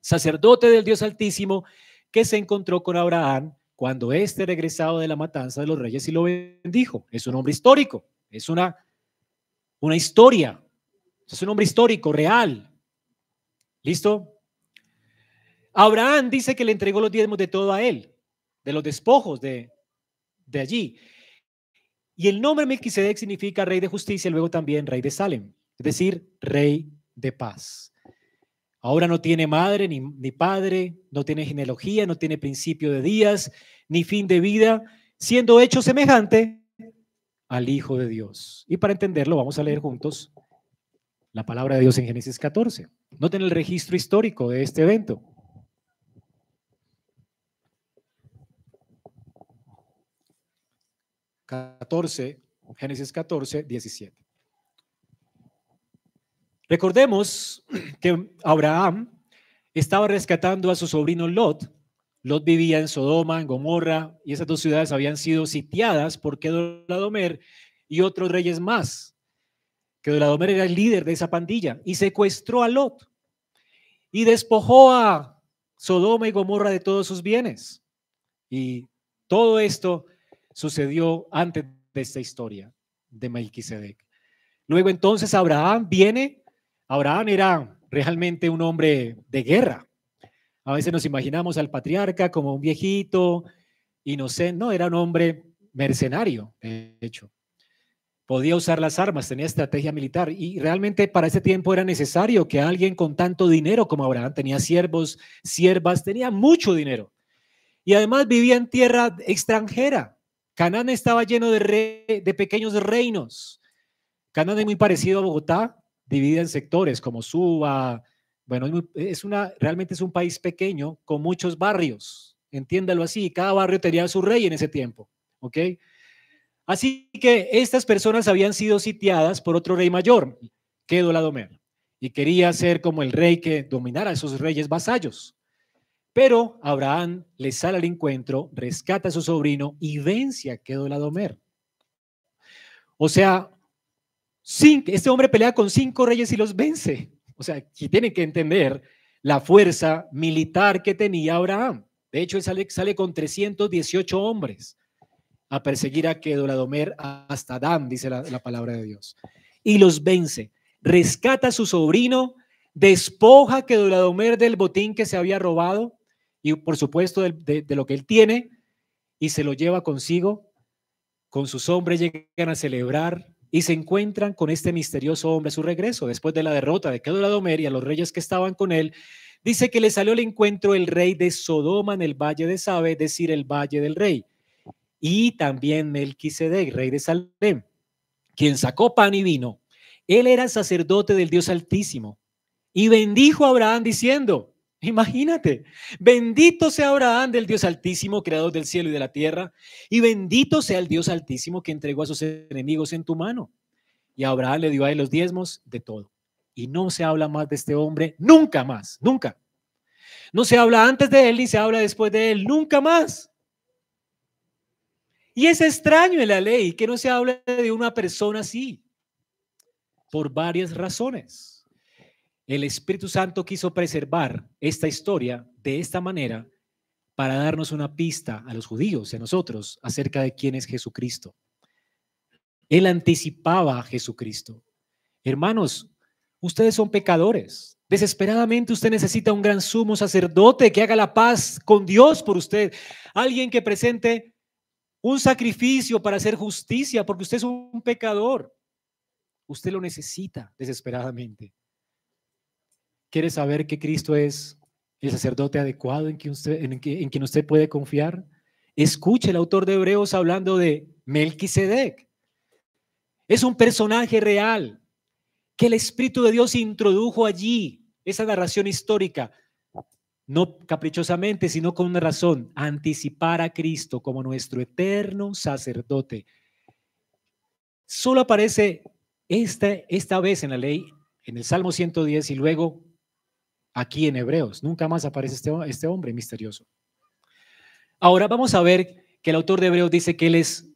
sacerdote del Dios Altísimo, que se encontró con Abraham cuando éste regresado de la matanza de los reyes y lo bendijo. Es un hombre histórico, es una, una historia, es un hombre histórico, real. ¿Listo? Abraham dice que le entregó los diezmos de todo a él, de los despojos de, de allí. Y el nombre Melquisedec significa rey de justicia, luego también rey de Salem, es decir, rey de paz. Ahora no tiene madre ni, ni, padre, no tiene genealogía, no tiene principio de días, ni fin de vida, siendo hecho semejante al Hijo de Dios. Y para entenderlo, vamos a leer juntos la palabra de Dios en Génesis 14. Noten el registro histórico de este evento. 14, Génesis 14, 17. Recordemos que Abraham estaba rescatando a su sobrino Lot. Lot vivía en Sodoma, en Gomorra, y esas dos ciudades habían sido sitiadas por Kedoladomer y otros reyes más. Kedoladomer era el líder de esa pandilla y secuestró a Lot y despojó a Sodoma y Gomorra de todos sus bienes. Y todo esto sucedió antes de esta historia de Melquisedec. Luego entonces Abraham viene, Abraham era realmente un hombre de guerra. A veces nos imaginamos al patriarca como un viejito, inocente, no, era un hombre mercenario, de hecho. Podía usar las armas, tenía estrategia militar y realmente para ese tiempo era necesario que alguien con tanto dinero como Abraham tenía siervos, siervas, tenía mucho dinero. Y además vivía en tierra extranjera. Canaán estaba lleno de, de pequeños reinos. Canaán es muy parecido a Bogotá, dividida en sectores como Suba. Bueno, es una, realmente es un país pequeño con muchos barrios. Entiéndalo así. Cada barrio tenía su rey en ese tiempo. ¿Ok? Así que estas personas habían sido sitiadas por otro rey mayor, Kedoladomer, y quería ser como el rey que dominara a esos reyes vasallos. Pero Abraham le sale al encuentro, rescata a su sobrino y vence a Kedoladomer. O sea, este hombre pelea con cinco reyes y los vence. O sea, que tienen que entender la fuerza militar que tenía Abraham. De hecho, él sale, con 318 hombres a perseguir a Kedoladomer hasta Dan, dice la, palabra de Dios. Y los vence. Rescata a su sobrino, despoja a Kedoladomer del botín que se había robado y por supuesto de, lo que él tiene y se lo lleva consigo. Con sus hombres llegan a celebrar y se encuentran con este misterioso hombre a su regreso, después de la derrota de Kedoladomer y a los reyes que estaban con él, dice que le salió al encuentro el rey de Sodoma en el valle de Sabe, es decir, el valle del rey, y también Melquisedec, rey de Salem, quien sacó pan y vino. Él era sacerdote del Dios Altísimo y bendijo a Abraham diciendo, Imagínate, bendito sea Abraham del Dios Altísimo, creador del cielo y de la tierra, y bendito sea el Dios Altísimo que entregó a sus enemigos en tu mano. Y Abraham le dio a él los diezmos de todo. Y no se habla más de este hombre, nunca más, nunca. No se habla antes de él ni se habla después de él, nunca más. Y es extraño en la ley que no se hable de una persona así, por varias razones. El Espíritu Santo quiso preservar esta historia de esta manera para darnos una pista a los judíos y a nosotros acerca de quién es Jesucristo. Él anticipaba a Jesucristo. Hermanos, ustedes son pecadores. Desesperadamente usted necesita un gran sumo sacerdote que haga la paz con Dios por usted. Alguien que presente un sacrificio para hacer justicia, porque usted es un pecador. Usted lo necesita desesperadamente. ¿Quiere saber que Cristo es el sacerdote adecuado en quien usted, en, quien usted puede confiar? Escuche el autor de Hebreos hablando de Melquisedec. Es un personaje real que el Espíritu de Dios introdujo allí, esa narración histórica, no caprichosamente, sino con una razón, anticipar a Cristo como nuestro eterno sacerdote. Solo aparece esta, esta vez en la ley, en el Salmo 110 y luego aquí en Hebreos. Nunca más aparece este, este hombre misterioso. Ahora vamos a ver que el autor de Hebreos dice que él es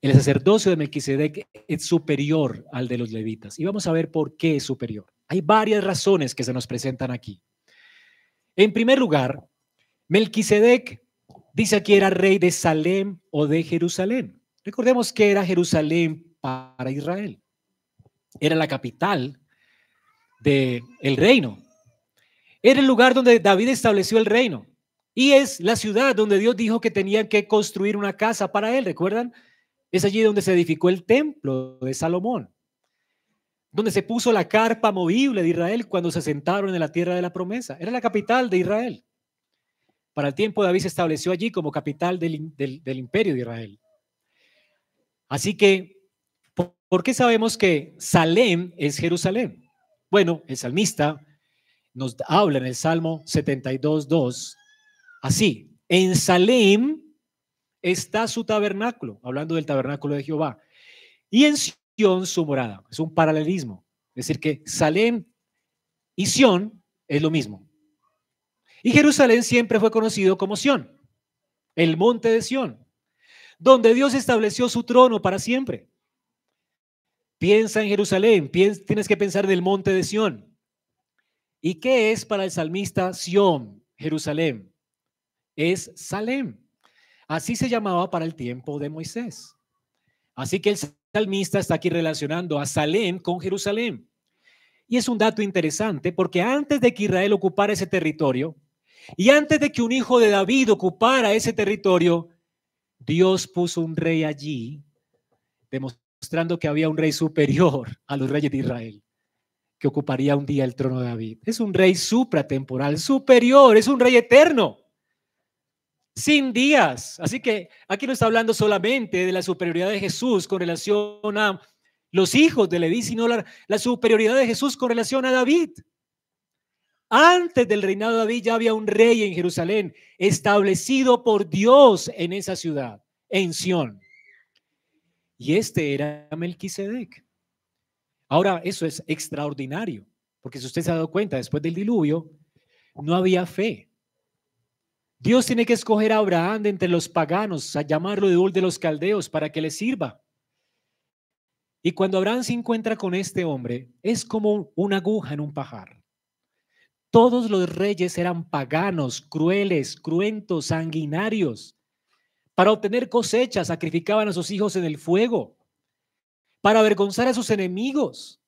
el sacerdocio de Melquisedec es superior al de los levitas. Y vamos a ver por qué es superior. Hay varias razones que se nos presentan aquí. En primer lugar, Melquisedec dice aquí era rey de Salem o de Jerusalén. Recordemos que era Jerusalén para Israel. Era la capital del el reino. Era el lugar donde David estableció el reino. Y es la ciudad donde Dios dijo que tenían que construir una casa para él. ¿Recuerdan? Es allí donde se edificó el templo de Salomón. Donde se puso la carpa movible de Israel cuando se sentaron en la tierra de la promesa. Era la capital de Israel. Para el tiempo David se estableció allí como capital del, imperio de Israel. Así que, ¿por qué sabemos que Salem es Jerusalén? Bueno, el salmista nos habla en el Salmo 72, 2, así, en Salem está su tabernáculo, hablando del tabernáculo de Jehová, y en Sión su morada. Es un paralelismo. Es decir, que Salem y Sión es lo mismo. Y Jerusalén siempre fue conocido como Sión, el monte de Sión, donde Dios estableció su trono para siempre. Piensa en Jerusalén, tienes que pensar en el monte de Sión. ¿Y qué es para el salmista Sión, Jerusalén? Es Salem. Así se llamaba para el tiempo de Moisés. Así que el salmista está aquí relacionando a Salem con Jerusalén. Y es un dato interesante porque antes de que Israel ocupara ese territorio y antes de que un hijo de David ocupara ese territorio, Dios puso un rey allí, demostrando que había un rey superior a los reyes de Israel que ocuparía un día el trono de David. Es un rey supratemporal, superior, es un rey eterno, sin días. Así que aquí no está hablando solamente de la superioridad de Jesús con relación a los hijos de Leví, sino la, la superioridad de Jesús con relación a David. Antes del reinado de David ya había un rey en Jerusalén, establecido por Dios en esa ciudad, en Sión. Y este era Melquisedec. Ahora, eso es extraordinario, porque si usted se ha dado cuenta, después del diluvio, no había fe. Dios tiene que escoger a Abraham de entre los paganos, a llamarlo de Ur de los caldeos para que le sirva. Y cuando Abraham se encuentra con este hombre, es como una aguja en un pajar. Todos los reyes eran paganos, crueles, cruentos, sanguinarios. Para obtener cosechas, sacrificaban a sus hijos en el fuego. Para avergonzar a sus enemigos,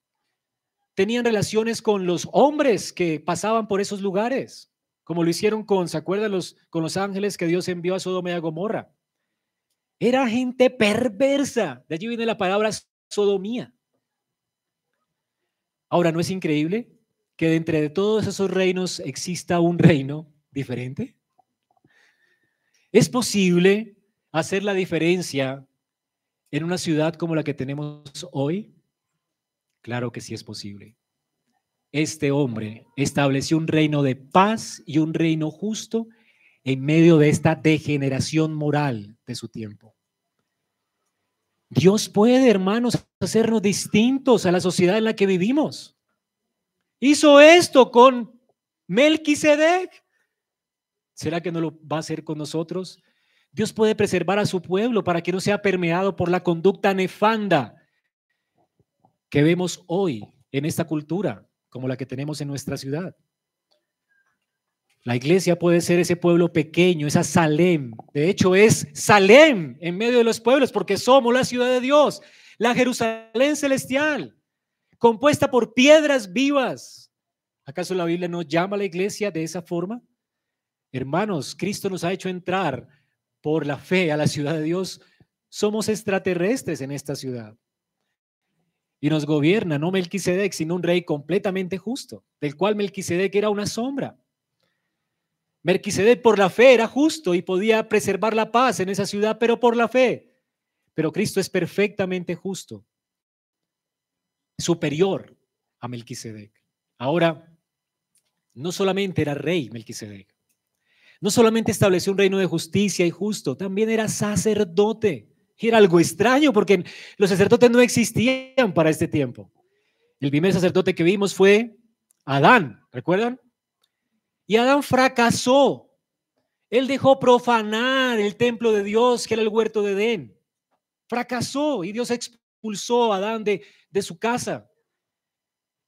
tenían relaciones con los hombres que pasaban por esos lugares, como lo hicieron con, ¿se acuerdan los, con los ángeles que Dios envió a Sodoma y a Gomorra? Era gente perversa. De allí viene la palabra sodomía. Ahora, ¿no es increíble que de entre todos esos reinos exista un reino diferente? ¿Es posible hacer la diferencia en una ciudad como la que tenemos hoy? Claro que sí es posible. Este hombre estableció un reino de paz y un reino justo en medio de esta degeneración moral de su tiempo. Dios puede, hermanos, hacernos distintos a la sociedad en la que vivimos. Hizo esto con Melquisedec. ¿Será que no lo va a hacer con nosotros? Dios puede preservar a su pueblo para que no sea permeado por la conducta nefanda que vemos hoy en esta cultura, como la que tenemos en nuestra ciudad. La iglesia puede ser ese pueblo pequeño, esa Salem. De hecho, es Salem en medio de los pueblos, porque somos la ciudad de Dios, la Jerusalén celestial, compuesta por piedras vivas. ¿Acaso la Biblia no llama a la iglesia de esa forma? Hermanos, Cristo nos ha hecho entrar por la fe a la ciudad de Dios. Somos extraterrestres en esta ciudad. Y nos gobierna no Melquisedec, sino un rey completamente justo, del cual Melquisedec era una sombra. Melquisedec por la fe era justo y podía preservar la paz en esa ciudad, pero por la fe. Pero Cristo es perfectamente justo, superior a Melquisedec. Ahora, no solamente era rey Melquisedec, no solamente estableció un reino de justicia y justo, también era sacerdote. Era algo extraño porque los sacerdotes no existían para este tiempo. El primer sacerdote que vimos fue Adán, ¿recuerdan? Y Adán fracasó. Él dejó profanar el templo de Dios, que era el huerto de Edén. Fracasó y Dios expulsó a Adán de, de su casa.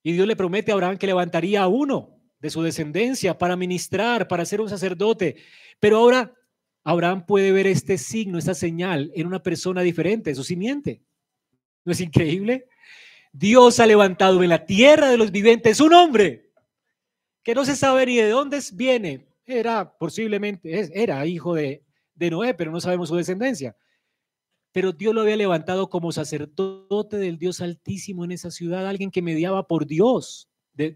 Y Dios le promete a Abraham que levantaría a uno de su descendencia para ministrar, para ser un sacerdote. Pero ahora Abraham puede ver este signo, esta señal en una persona diferente, su simiente. ¿No es increíble? Dios ha levantado en la tierra de los vivientes un hombre que no se sabe ni de dónde viene. Era posiblemente, era hijo de, de Noé, pero no sabemos su descendencia. Pero Dios lo había levantado como sacerdote del Dios Altísimo en esa ciudad, alguien que mediaba por Dios,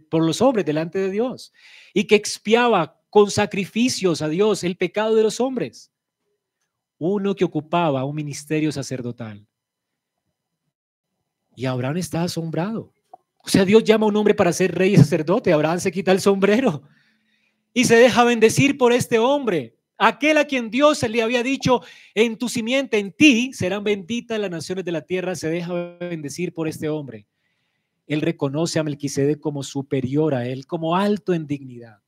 por los hombres delante de Dios, y que expiaba con sacrificios a Dios el pecado de los hombres. Uno que ocupaba un ministerio sacerdotal. Y Abraham está asombrado. O sea, Dios llama a un hombre para ser rey y sacerdote. Abraham se quita el sombrero y se deja bendecir por este hombre. Aquel a quien Dios le había dicho, en tu simiente, en ti, serán benditas las naciones de la tierra, se deja bendecir por este hombre. Él reconoce a Melquisedec como superior a él, como alto en dignidad,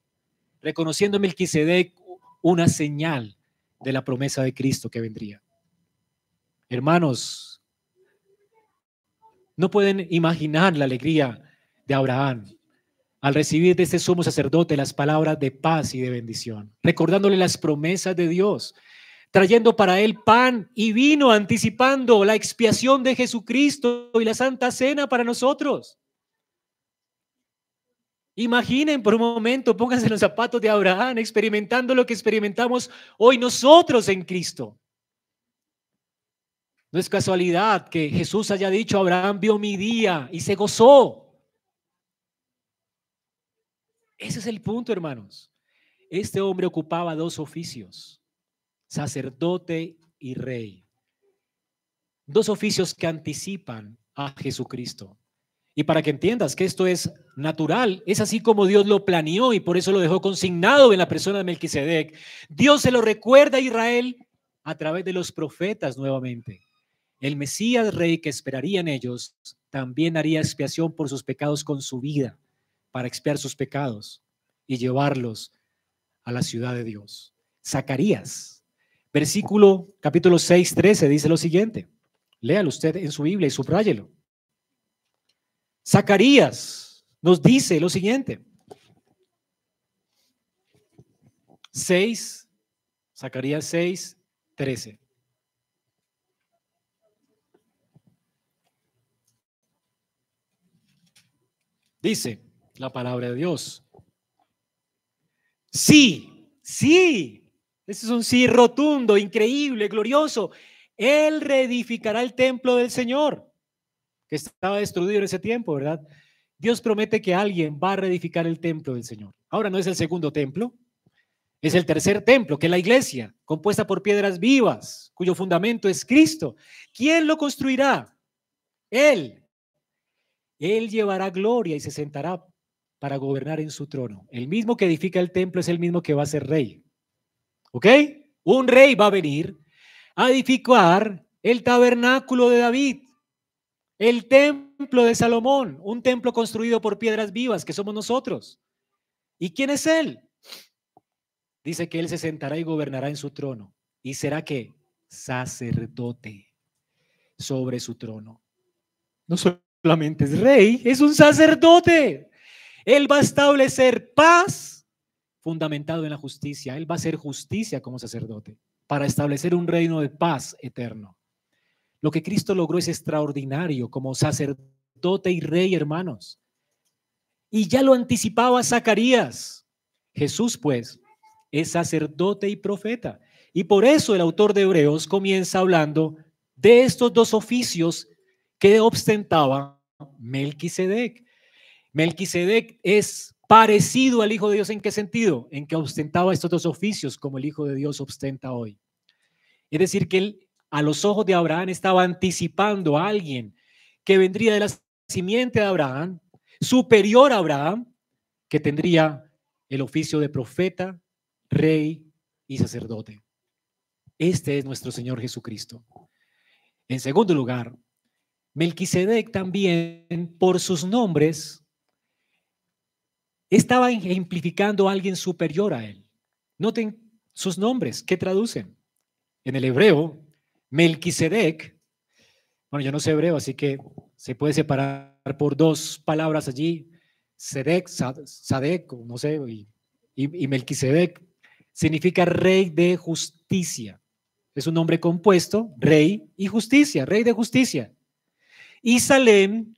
reconociendo a Melquisedec una señal de la promesa de Cristo que vendría. Hermanos, no pueden imaginar la alegría de Abraham al recibir de este sumo sacerdote las palabras de paz y de bendición, recordándole las promesas de Dios, trayendo para él pan y vino, anticipando la expiación de Jesucristo y la Santa Cena para nosotros. Imaginen por un momento, pónganse los zapatos de Abraham, experimentando lo que experimentamos hoy nosotros en Cristo. No es casualidad que Jesús haya dicho, Abraham vio mi día y se gozó. Ese es el punto, hermanos. Este hombre ocupaba dos oficios, sacerdote y rey. Dos oficios que anticipan a Jesucristo. Y para que entiendas que esto es natural, es así como Dios lo planeó y por eso lo dejó consignado en la persona de Melquisedec. Dios se lo recuerda a Israel a través de los profetas nuevamente. El Mesías rey que esperarían ellos también haría expiación por sus pecados con su vida, para expiar sus pecados y llevarlos a la ciudad de Dios. Zacarías, Versículo capítulo 6, 13 dice lo siguiente. Léalo usted en su Biblia y subráyelo. Zacarías nos dice lo siguiente. 6, Zacarías 6, 13. Dice la palabra de Dios. Sí, sí, ese es un sí rotundo, increíble, glorioso. Él reedificará el templo del Señor, que estaba destruido en ese tiempo, ¿verdad? Dios promete que alguien va a reedificar el templo del Señor. Ahora no es el segundo templo, es el tercer templo, que es la iglesia, compuesta por piedras vivas, cuyo fundamento es Cristo. ¿Quién lo construirá? Él. Él llevará gloria y se sentará para gobernar en su trono. El mismo que edifica el templo es el mismo que va a ser rey. ¿Ok? Un rey va a venir a edificar el tabernáculo de David, el templo de Salomón, un templo construido por piedras vivas que somos nosotros. ¿Y quién es él? Dice que él se sentará y gobernará en su trono. ¿Y será que sacerdote sobre su trono? No solamente es rey, es un sacerdote. Él va a establecer paz fundamentado en la justicia. Él va a hacer justicia como sacerdote para establecer un reino de paz eterno. Lo que Cristo logró es extraordinario como sacerdote y rey, hermanos. Y ya lo anticipaba Zacarías. Jesús, pues, es sacerdote y profeta. Y por eso el autor de Hebreos comienza hablando de estos dos oficios que ostentaba Melquisedec. Melquisedec es parecido al Hijo de Dios en qué sentido? En que ostentaba estos dos oficios como el Hijo de Dios ostenta hoy. Es decir, que él a los ojos de Abraham estaba anticipando a alguien que vendría de la simiente de Abraham, superior a Abraham, que tendría el oficio de profeta, rey y sacerdote. Este es nuestro Señor Jesucristo. En segundo lugar, Melquisedec también por sus nombres estaba ejemplificando a alguien superior a él. Noten sus nombres, ¿qué traducen? En el hebreo, Melquisedec, bueno, yo no sé hebreo, así que se puede separar por dos palabras allí, Sedek, Sadek, no sé, y, y Melquisedec significa rey de justicia. Es un nombre compuesto, rey y justicia, rey de justicia. Y Salem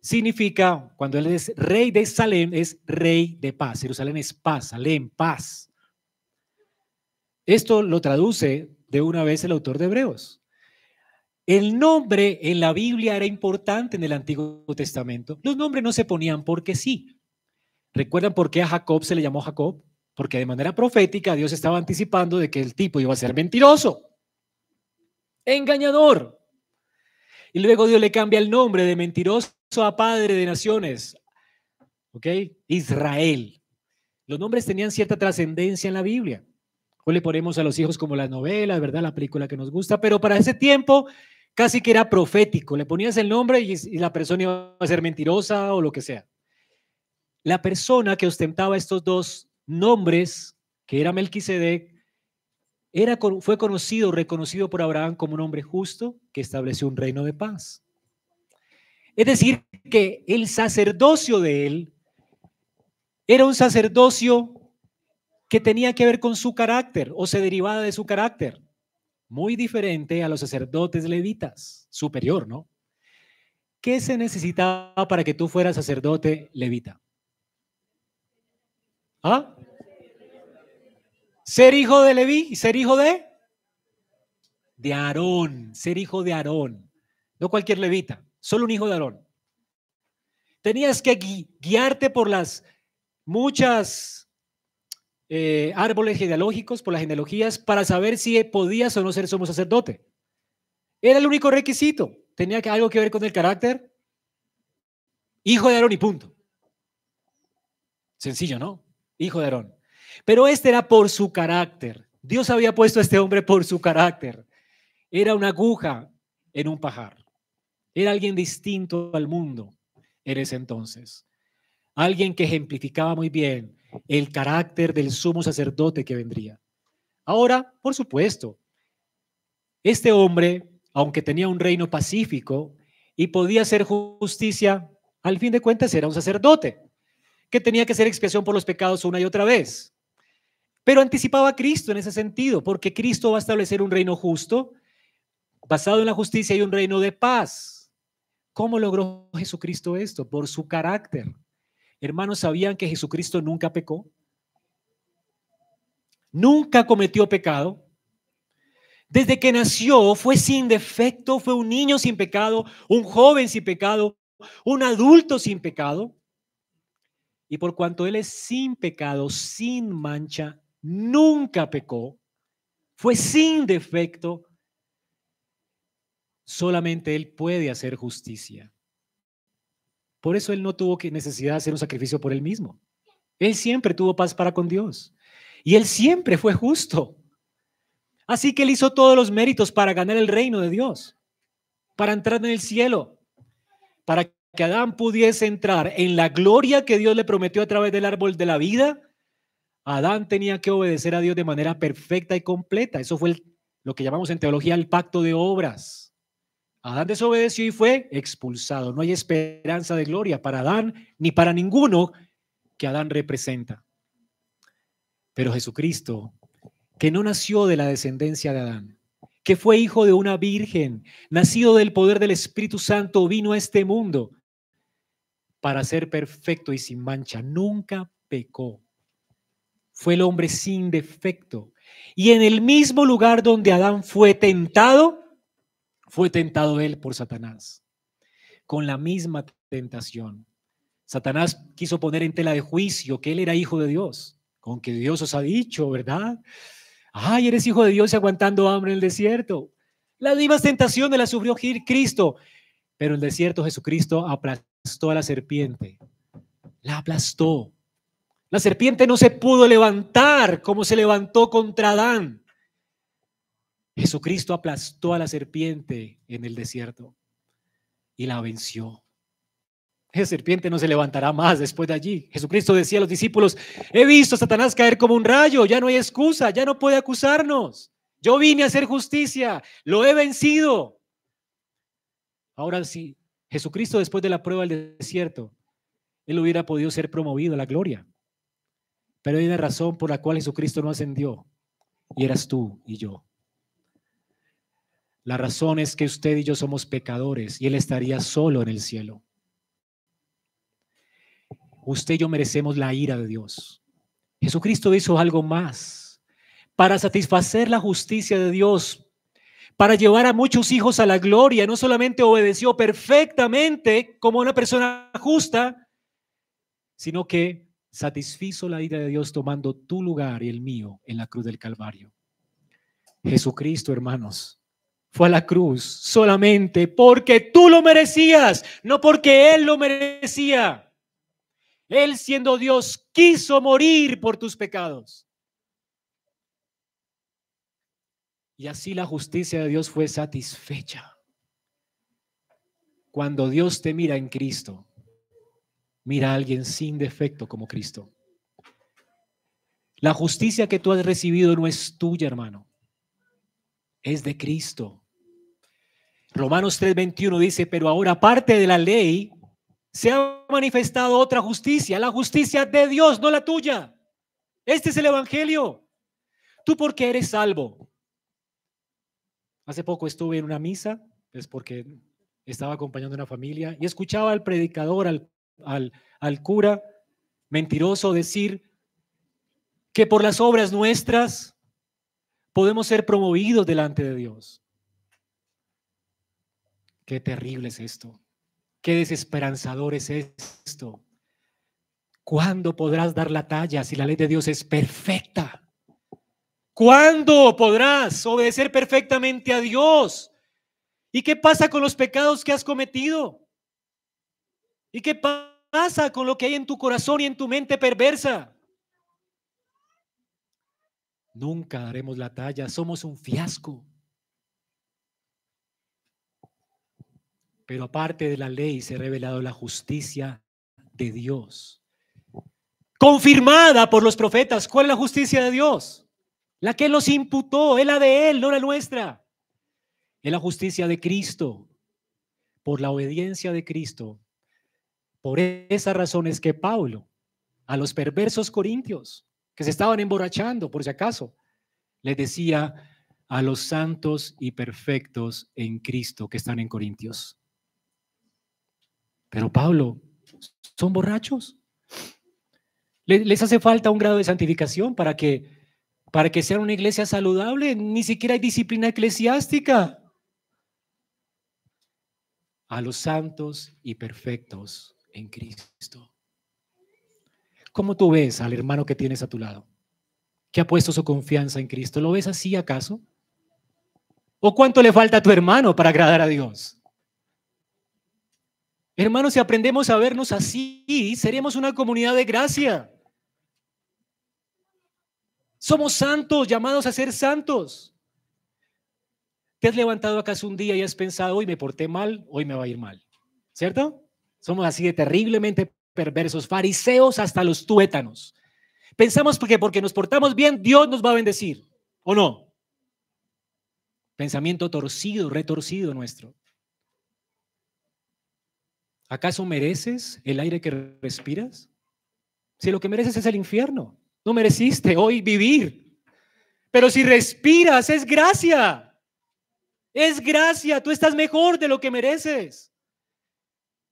significa, cuando él es rey de Salem, es rey de paz. Jerusalén es paz, Salem, paz. Esto lo traduce de una vez el autor de Hebreos. El nombre en la Biblia era importante en el Antiguo Testamento. Los nombres no se ponían porque sí. ¿Recuerdan por qué a Jacob se le llamó Jacob? Porque de manera profética Dios estaba anticipando de que el tipo iba a ser mentiroso, engañador. Y luego Dios le cambia el nombre de mentiroso a padre de naciones. ¿Ok? Israel. Los nombres tenían cierta trascendencia en la Biblia. Hoy le ponemos a los hijos como las novelas, ¿verdad? La película que nos gusta, pero para ese tiempo casi que era profético. Le ponías el nombre y, la persona iba a ser mentirosa o lo que sea. La persona que ostentaba estos dos nombres, que era Melquisedec, era, fue conocido, reconocido por Abraham como un hombre justo que estableció un reino de paz. Es decir, que el sacerdocio de él era un sacerdocio que tenía que ver con su carácter o se derivaba de su carácter. Muy diferente a los sacerdotes levitas, superior, ¿no? ¿Qué se necesitaba para que tú fueras sacerdote levita? ¿Ah? Ser hijo de Leví y ser hijo de de Aarón, ser hijo de Aarón, no cualquier levita, solo un hijo de Aarón. Tenías que guiarte por las muchas eh, árboles genealógicos, por las genealogías, para saber si podías o no ser sumo sacerdote. Era el único requisito. Tenía algo que ver con el carácter. Hijo de Aarón y punto. Sencillo, ¿no? Hijo de Aarón. Pero este era por su carácter. Dios había puesto a este hombre por su carácter. Era una aguja en un pajar. Era alguien distinto al mundo en ese entonces. Alguien que ejemplificaba muy bien el carácter del sumo sacerdote que vendría. Ahora, por supuesto, este hombre, aunque tenía un reino pacífico y podía hacer justicia, al fin de cuentas era un sacerdote que tenía que hacer expiación por los pecados una y otra vez. Pero anticipaba a Cristo en ese sentido, porque Cristo va a establecer un reino justo, basado en la justicia y un reino de paz. ¿Cómo logró Jesucristo esto? Por su carácter. Hermanos, ¿sabían que Jesucristo nunca pecó? Nunca cometió pecado. Desde que nació fue sin defecto, fue un niño sin pecado, un joven sin pecado, un adulto sin pecado. Y por cuanto Él es sin pecado, sin mancha, nunca pecó, fue sin defecto, solamente Él puede hacer justicia. Por eso Él no tuvo necesidad de hacer un sacrificio por Él mismo. Él siempre tuvo paz para con Dios. Y Él siempre fue justo. Así que Él hizo todos los méritos para ganar el reino de Dios, para entrar en el cielo, para que Adán pudiese entrar en la gloria que Dios le prometió a través del árbol de la vida, Adán tenía que obedecer a Dios de manera perfecta y completa. Eso fue lo que llamamos en teología el pacto de obras. Adán desobedeció y fue expulsado. No hay esperanza de gloria para Adán ni para ninguno que Adán representa. Pero Jesucristo, que no nació de la descendencia de Adán, que fue hijo de una virgen, nacido del poder del Espíritu Santo, vino a este mundo para ser perfecto y sin mancha. Nunca pecó. Fue el hombre sin defecto. Y en el mismo lugar donde Adán fue tentado, fue tentado él por Satanás. Con la misma tentación. Satanás quiso poner en tela de juicio que él era hijo de Dios. Con que Dios os ha dicho, ¿verdad? Ay, eres hijo de Dios y aguantando hambre en el desierto. Las mismas tentaciones las sufrió Cristo. Pero en el desierto Jesucristo aplastó a la serpiente. La aplastó. La serpiente no se pudo levantar como se levantó contra Adán. Jesucristo aplastó a la serpiente en el desierto y la venció. Esa serpiente no se levantará más después de allí. Jesucristo decía a los discípulos, he visto a Satanás caer como un rayo, ya no hay excusa, ya no puede acusarnos. Yo vine a hacer justicia, lo he vencido. Ahora sí, Jesucristo después de la prueba del desierto, él hubiera podido ser promovido a la gloria. Pero hay una razón por la cual Jesucristo no ascendió y eras tú y yo. La razón es que usted y yo somos pecadores y Él estaría solo en el cielo. Usted y yo merecemos la ira de Dios. Jesucristo hizo algo más para satisfacer la justicia de Dios para llevar a muchos hijos a la gloria. No solamente obedeció perfectamente como una persona justa, sino que satisfizo la ira de Dios tomando tu lugar y el mío en la cruz del Calvario. Jesucristo, hermanos, fue a la cruz solamente porque tú lo merecías, no porque Él lo merecía. Él siendo Dios quiso morir por tus pecados. Y así la justicia de Dios fue satisfecha. Cuando Dios te mira en Cristo, mira a alguien sin defecto como Cristo. La justicia que tú has recibido no es tuya, hermano. Es de Cristo. Romanos 3:21 dice, pero ahora aparte de la ley, se ha manifestado otra justicia, la justicia de Dios, no la tuya. Este es el Evangelio. Tú porque eres salvo, Hace poco estuve en una misa, es porque estaba acompañando a una familia y escuchaba al predicador, al, al, al cura mentiroso decir que por las obras nuestras podemos ser promovidos delante de Dios. Qué terrible es esto. Qué desesperanzador es esto. ¿Cuándo podrás dar la talla si la ley de Dios es perfecta? ¿Cuándo podrás obedecer perfectamente a Dios? ¿Y qué pasa con los pecados que has cometido? ¿Y qué pasa con lo que hay en tu corazón y en tu mente perversa? Nunca daremos la talla, somos un fiasco. Pero aparte de la ley se ha revelado la justicia de Dios, confirmada por los profetas. ¿Cuál es la justicia de Dios? La que nos imputó, es la de Él, no la nuestra. Es la justicia de Cristo. Por la obediencia de Cristo. Por esa razón es que Pablo, a los perversos corintios, que se estaban emborrachando, por si acaso, les decía a los santos y perfectos en Cristo que están en Corintios. Pero Pablo, son borrachos. Les hace falta un grado de santificación para que, para que sean una iglesia saludable. Ni siquiera hay disciplina eclesiástica. A los santos y perfectos en Cristo. ¿Cómo tú ves al hermano que tienes a tu lado? Que ha puesto su confianza en Cristo. ¿Lo ves así acaso? ¿O cuánto le falta a tu hermano para agradar a Dios? Hermanos, si aprendemos a vernos así, seremos una comunidad de gracia. Somos santos, llamados a ser santos. ¿Te has levantado acaso un día y has pensado, hoy me porté mal, hoy me va a ir mal? ¿Cierto? Somos así de terriblemente perversos, fariseos hasta los tuétanos. Pensamos que porque nos portamos bien, Dios nos va a bendecir, ¿o no? Pensamiento torcido, retorcido nuestro. ¿Acaso mereces el aire que respiras? Si lo que mereces es el infierno, no mereciste hoy vivir. Pero si respiras, es gracia. Es gracia, tú estás mejor de lo que mereces.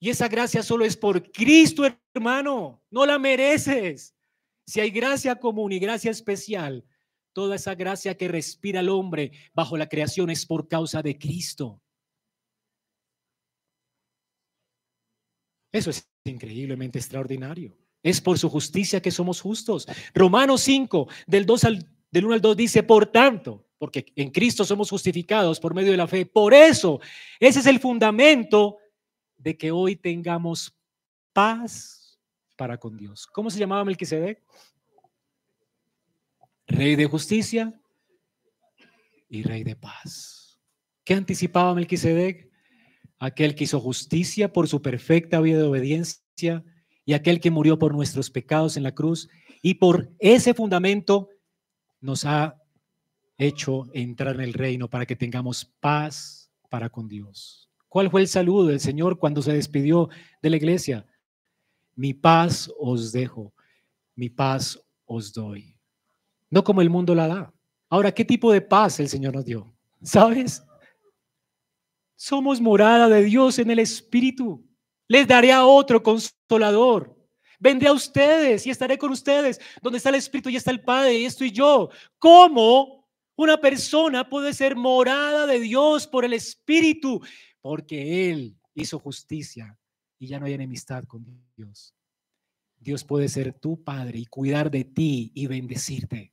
Y esa gracia solo es por Cristo, hermano. No la mereces. Si hay gracia común y gracia especial, toda esa gracia que respira el hombre bajo la creación es por causa de Cristo. Eso es increíblemente extraordinario. Es por su justicia que somos justos. Romanos 5, del, 2 al, del 1 al 2 dice, por tanto, porque en Cristo somos justificados por medio de la fe. Por eso, ese es el fundamento de que hoy tengamos paz para con Dios. ¿Cómo se llamaba Melquisedec? Rey de justicia y rey de paz. ¿Qué anticipaba Melquisedec? aquel que hizo justicia por su perfecta vida de obediencia y aquel que murió por nuestros pecados en la cruz y por ese fundamento nos ha hecho entrar en el reino para que tengamos paz para con Dios. ¿Cuál fue el saludo del Señor cuando se despidió de la iglesia? Mi paz os dejo, mi paz os doy. No como el mundo la da. Ahora, ¿qué tipo de paz el Señor nos dio? ¿Sabes? Somos morada de Dios en el Espíritu. Les daré a otro consolador. Vendré a ustedes y estaré con ustedes. Donde está el Espíritu y está el Padre y estoy yo. ¿Cómo una persona puede ser morada de Dios por el Espíritu? Porque Él hizo justicia y ya no hay enemistad con Dios. Dios puede ser tu Padre y cuidar de ti y bendecirte.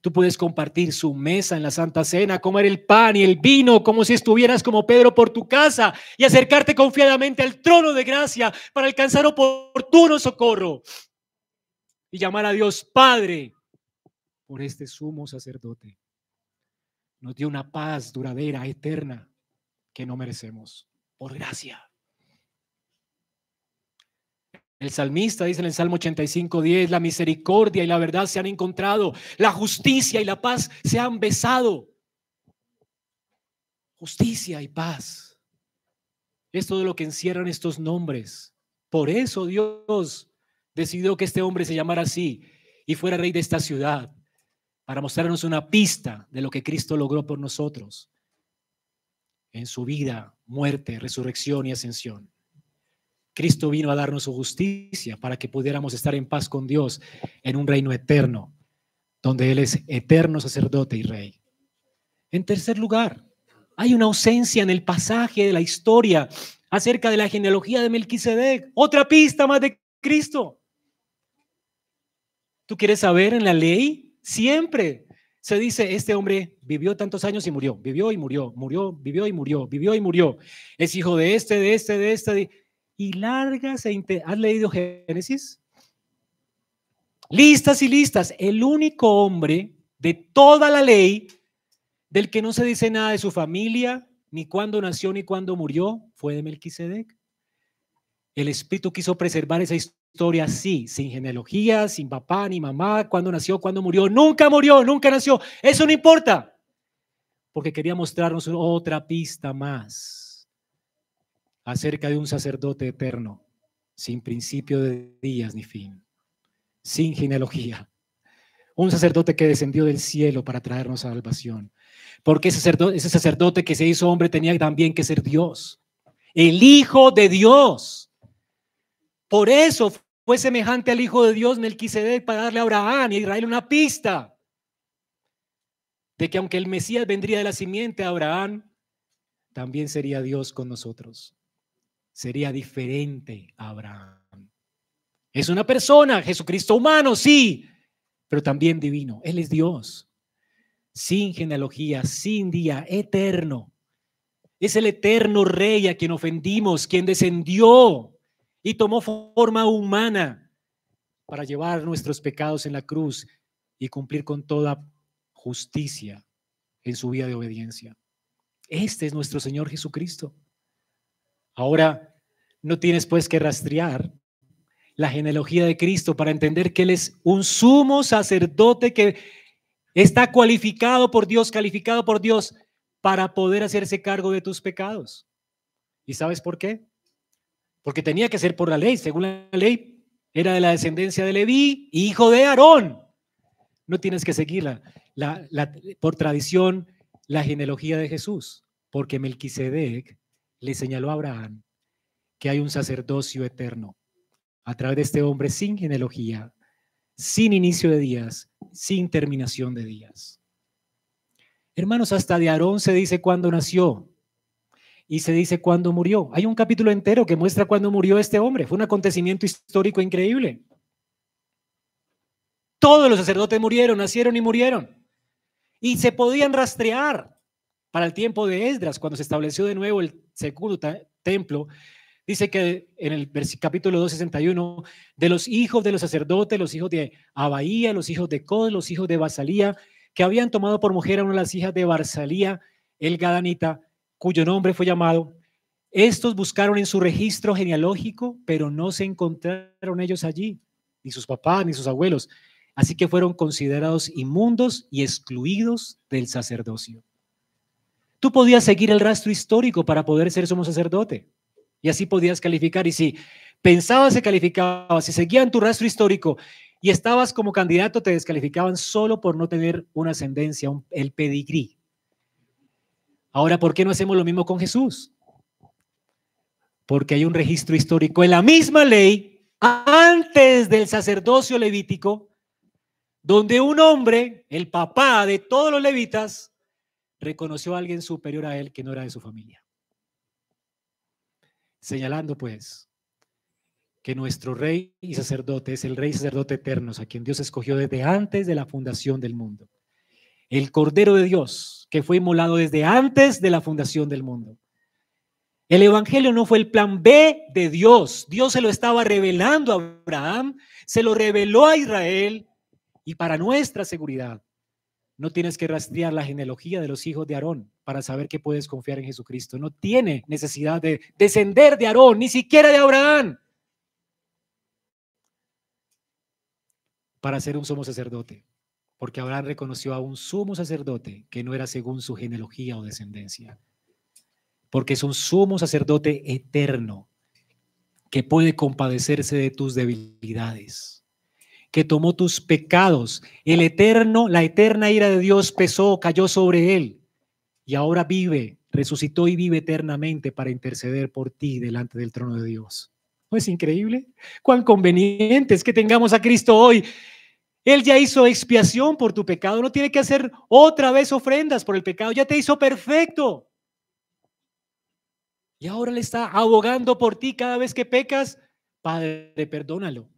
Tú puedes compartir su mesa en la Santa Cena, comer el pan y el vino como si estuvieras como Pedro por tu casa y acercarte confiadamente al trono de gracia para alcanzar oportuno socorro y llamar a Dios Padre por este sumo sacerdote. Nos dio una paz duradera, eterna, que no merecemos, por gracia. El salmista dice en el Salmo 85, 10, la misericordia y la verdad se han encontrado, la justicia y la paz se han besado. Justicia y paz. Es todo lo que encierran estos nombres. Por eso Dios decidió que este hombre se llamara así y fuera rey de esta ciudad, para mostrarnos una pista de lo que Cristo logró por nosotros en su vida, muerte, resurrección y ascensión. Cristo vino a darnos su justicia para que pudiéramos estar en paz con Dios en un reino eterno, donde Él es eterno sacerdote y rey. En tercer lugar, hay una ausencia en el pasaje de la historia acerca de la genealogía de Melquisedec. Otra pista más de Cristo. ¿Tú quieres saber en la ley? Siempre se dice, este hombre vivió tantos años y murió, vivió y murió, murió, vivió y murió, vivió y murió. Es hijo de este, de este, de este. De y largas e ¿Has leído Génesis? Listas y listas. El único hombre de toda la ley del que no se dice nada de su familia, ni cuándo nació, ni cuándo murió, fue de Melquisedec. El Espíritu quiso preservar esa historia así, sin genealogía, sin papá ni mamá, cuándo nació, cuándo murió. Nunca murió, nunca nació. Eso no importa, porque quería mostrarnos otra pista más acerca de un sacerdote eterno, sin principio de días ni fin, sin genealogía. Un sacerdote que descendió del cielo para traernos salvación. Porque ese sacerdote, ese sacerdote que se hizo hombre tenía también que ser Dios. El Hijo de Dios. Por eso fue semejante al Hijo de Dios, Melquisedec, para darle a Abraham y a Israel una pista de que aunque el Mesías vendría de la simiente de Abraham, también sería Dios con nosotros. Sería diferente a Abraham. Es una persona, Jesucristo humano, sí, pero también divino. Él es Dios, sin genealogía, sin día, eterno. Es el eterno rey a quien ofendimos, quien descendió y tomó forma humana para llevar nuestros pecados en la cruz y cumplir con toda justicia en su vida de obediencia. Este es nuestro Señor Jesucristo. Ahora, no tienes pues que rastrear la genealogía de Cristo para entender que Él es un sumo sacerdote que está cualificado por Dios, calificado por Dios para poder hacerse cargo de tus pecados. ¿Y sabes por qué? Porque tenía que ser por la ley. Según la ley, era de la descendencia de Leví, hijo de Aarón. No tienes que seguirla la, por tradición la genealogía de Jesús, porque Melquisedec le señaló a Abraham que hay un sacerdocio eterno a través de este hombre sin genealogía, sin inicio de días, sin terminación de días. Hermanos, hasta de Aarón se dice cuándo nació y se dice cuándo murió. Hay un capítulo entero que muestra cuándo murió este hombre. Fue un acontecimiento histórico increíble. Todos los sacerdotes murieron, nacieron y murieron y se podían rastrear para el tiempo de Esdras, cuando se estableció de nuevo el segundo templo. Dice que en el capítulo 261, de los hijos de los sacerdotes, los hijos de Abaía, los hijos de Cod, los hijos de Basalía, que habían tomado por mujer a una de las hijas de Barsalía, el Gadanita, cuyo nombre fue llamado. Estos buscaron en su registro genealógico, pero no se encontraron ellos allí, ni sus papás, ni sus abuelos. Así que fueron considerados inmundos y excluidos del sacerdocio. Tú podías seguir el rastro histórico para poder ser sumo sacerdote. Y así podías calificar. Y si pensabas que calificabas, si seguían tu rastro histórico y estabas como candidato, te descalificaban solo por no tener una ascendencia, el pedigrí. Ahora, ¿por qué no hacemos lo mismo con Jesús? Porque hay un registro histórico en la misma ley, antes del sacerdocio levítico, donde un hombre, el papá de todos los levitas, reconoció a alguien superior a él que no era de su familia. Señalando pues que nuestro rey y sacerdote es el rey y sacerdote eterno, a quien Dios escogió desde antes de la fundación del mundo. El Cordero de Dios, que fue inmolado desde antes de la fundación del mundo. El Evangelio no fue el plan B de Dios. Dios se lo estaba revelando a Abraham, se lo reveló a Israel y para nuestra seguridad, no tienes que rastrear la genealogía de los hijos de Aarón para saber que puedes confiar en Jesucristo. No tiene necesidad de descender de Aarón, ni siquiera de Abraham, para ser un sumo sacerdote. Porque Abraham reconoció a un sumo sacerdote que no era según su genealogía o descendencia. Porque es un sumo sacerdote eterno que puede compadecerse de tus debilidades que tomó tus pecados. El eterno, la eterna ira de Dios pesó, cayó sobre él y ahora vive, resucitó y vive eternamente para interceder por ti delante del trono de Dios. ¿No es increíble? Cuán conveniente es que tengamos a Cristo hoy. Él ya hizo expiación por tu pecado, no tiene que hacer otra vez ofrendas por el pecado, ya te hizo perfecto. Y ahora le está abogando por ti cada vez que pecas. Padre, perdónalo.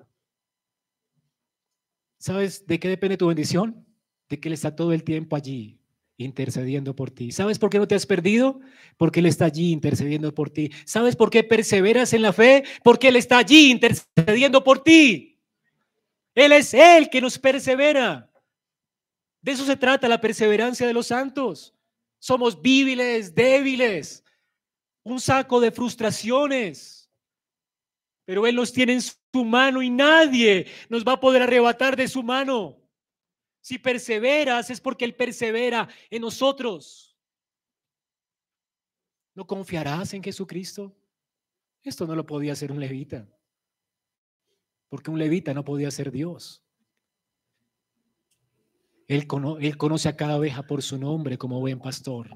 ¿Sabes de qué depende tu bendición? De que Él está todo el tiempo allí intercediendo por ti. ¿Sabes por qué no te has perdido? Porque Él está allí intercediendo por ti. ¿Sabes por qué perseveras en la fe? Porque Él está allí intercediendo por ti. Él es Él que nos persevera. De eso se trata la perseverancia de los santos. Somos víviles, débiles, un saco de frustraciones pero Él nos tiene en su mano y nadie nos va a poder arrebatar de su mano. Si perseveras es porque Él persevera en nosotros. ¿No confiarás en Jesucristo? Esto no lo podía hacer un levita, porque un levita no podía ser Dios. Él, conoce a cada oveja por su nombre como buen pastor.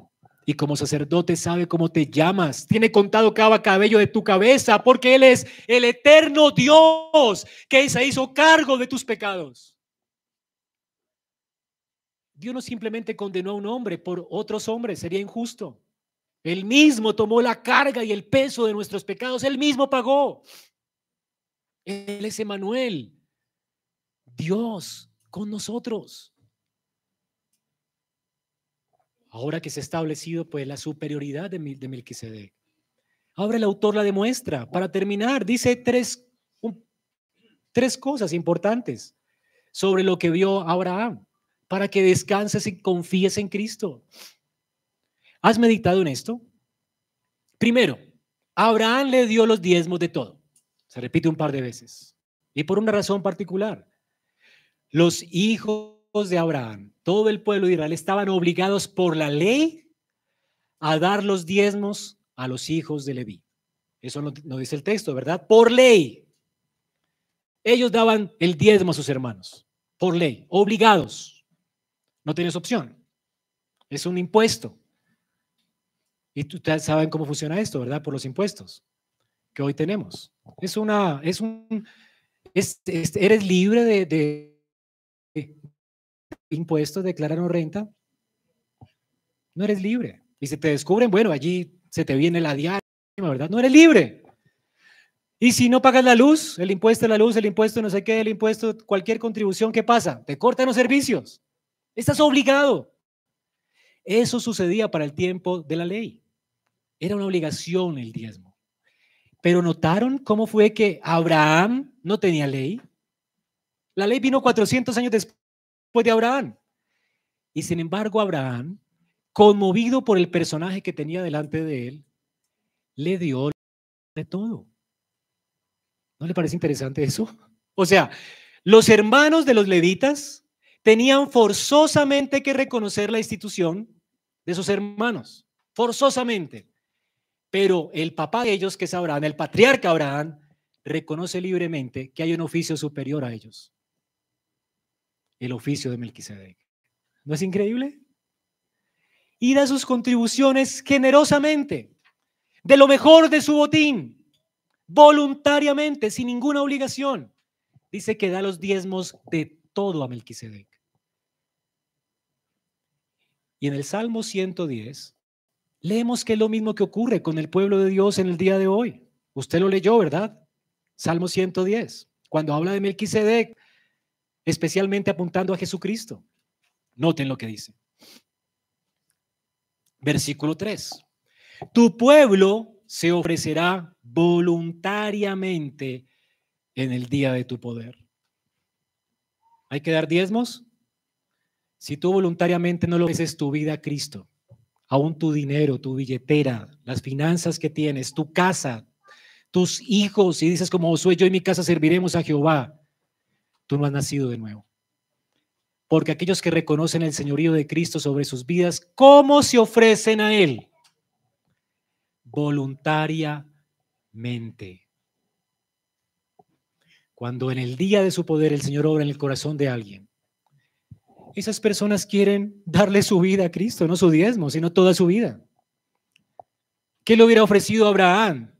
y como sacerdote sabe cómo te llamas, tiene contado cada cabello de tu cabeza, porque Él es el eterno Dios que se hizo cargo de tus pecados. Dios no simplemente condenó a un hombre por otros hombres, sería injusto. Él mismo tomó la carga y el peso de nuestros pecados, Él mismo pagó. Él es Emanuel, Dios con nosotros. Ahora que se ha establecido pues la superioridad de, de Melquisedec. Ahora el autor la demuestra. Para terminar, dice tres, tres cosas importantes sobre lo que vio Abraham, para que descanses y confíes en Cristo. ¿Has meditado en esto? Primero, Abraham le dio los diezmos de todo. Se repite un par de veces. Y por una razón particular. Los hijos de Abraham, todo el pueblo de Israel, estaban obligados por la ley a dar los diezmos a los hijos de Leví. Eso no, dice el texto, ¿verdad? Por ley. Ellos daban el diezmo a sus hermanos, por ley, obligados. No tienes opción. Es un impuesto. Y ustedes saben cómo funciona esto, ¿verdad? Por los impuestos que hoy tenemos. Es una, es un, eres libre de impuestos, declararon renta, no eres libre. Y si te descubren, bueno, allí se te viene la diaria, ¿verdad? No eres libre. Y si no pagas la luz, el impuesto de la luz, el impuesto no sé qué, el impuesto, cualquier contribución, ¿qué pasa? Te cortan los servicios. Estás obligado. Eso sucedía para el tiempo de la ley. Era una obligación el diezmo. Pero notaron cómo fue que Abraham no tenía ley. La ley vino 400 años después de Abraham. Y sin embargo, Abraham, conmovido por el personaje que tenía delante de él, le dio de todo. ¿No le parece interesante eso? O sea, los hermanos de los levitas tenían forzosamente que reconocer la institución de sus hermanos, forzosamente. Pero el papá de ellos, que es Abraham, el patriarca Abraham, reconoce libremente que hay un oficio superior a ellos el oficio de Melquisedec. ¿No es increíble? Y da sus contribuciones generosamente, de lo mejor de su botín, voluntariamente, sin ninguna obligación. Dice que da los diezmos de todo a Melquisedec. Y en el Salmo 110 leemos que es lo mismo que ocurre con el pueblo de Dios en el día de hoy. Usted lo leyó, ¿verdad? Salmo 110. Cuando habla de Melquisedec, especialmente apuntando a Jesucristo. Noten lo que dice. Versículo 3. Tu pueblo se ofrecerá voluntariamente en el día de tu poder. ¿Hay que dar diezmos? Si tú voluntariamente no lo ofreces tu vida a Cristo, aún tu dinero, tu billetera, las finanzas que tienes, tu casa, tus hijos, y dices como soy yo y mi casa serviremos a Jehová, tú no has nacido de nuevo. Porque aquellos que reconocen el señorío de Cristo sobre sus vidas, ¿cómo se ofrecen a Él? Voluntariamente. Cuando en el día de su poder el Señor obra en el corazón de alguien, esas personas quieren darle su vida a Cristo, no su diezmo, sino toda su vida. ¿Qué le hubiera ofrecido a Abraham?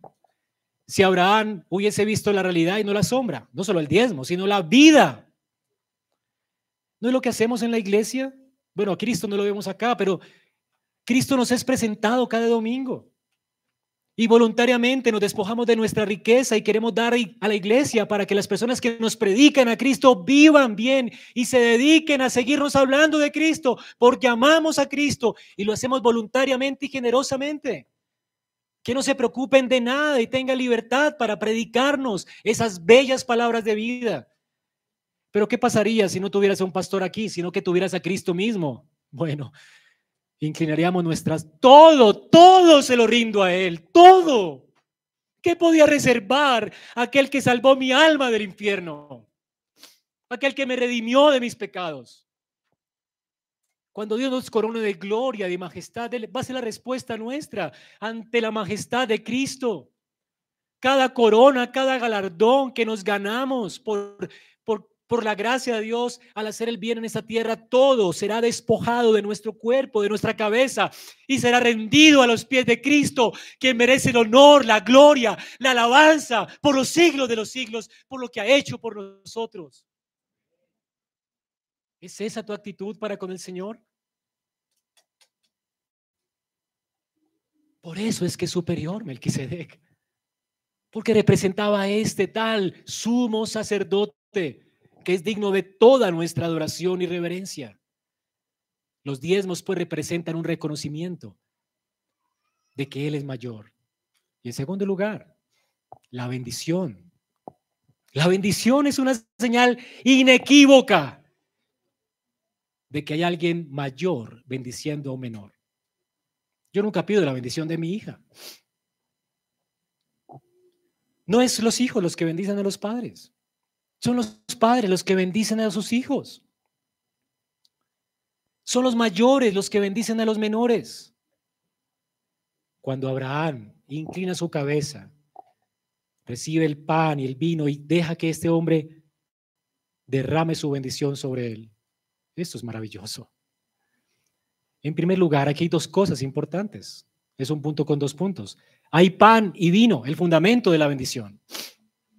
si Abraham hubiese visto la realidad y no la sombra, no solo el diezmo, sino la vida. ¿No es lo que hacemos en la iglesia? Bueno, a Cristo no lo vemos acá, pero Cristo nos es presentado cada domingo. Y voluntariamente nos despojamos de nuestra riqueza y queremos dar a la iglesia para que las personas que nos predican a Cristo vivan bien y se dediquen a seguirnos hablando de Cristo, porque amamos a Cristo y lo hacemos voluntariamente y generosamente que no se preocupen de nada y tengan libertad para predicarnos esas bellas palabras de vida. Pero ¿qué pasaría si no tuvieras a un pastor aquí, sino que tuvieras a Cristo mismo? Bueno, inclinaríamos nuestras, todo, todo se lo rindo a Él, todo. ¿Qué podía reservar aquel que salvó mi alma del infierno? Aquel que me redimió de mis pecados. Cuando Dios nos corona de gloria, de majestad, va a ser la respuesta nuestra ante la majestad de Cristo. Cada corona, cada galardón que nos ganamos por, por por la gracia de Dios, al hacer el bien en esta tierra, todo será despojado de nuestro cuerpo, de nuestra cabeza, y será rendido a los pies de Cristo, que merece el honor, la gloria, la alabanza por los siglos de los siglos, por lo que ha hecho por nosotros. ¿Es esa tu actitud para con el Señor? Por eso es que es superior Melquisedec, porque representaba a este tal sumo sacerdote que es digno de toda nuestra adoración y reverencia. Los diezmos pues representan un reconocimiento de que Él es mayor. Y en segundo lugar, la bendición. La bendición es una señal inequívoca de que hay alguien mayor bendiciendo a menor. Yo nunca pido la bendición de mi hija. No es los hijos los que bendicen a los padres. Son los padres los que bendicen a sus hijos. Son los mayores los que bendicen a los menores. Cuando Abraham inclina su cabeza, recibe el pan y el vino y deja que este hombre derrame su bendición sobre él. Esto es maravilloso. En primer lugar, aquí hay dos cosas importantes. Es un punto con dos puntos. Hay pan y vino, el fundamento de la bendición.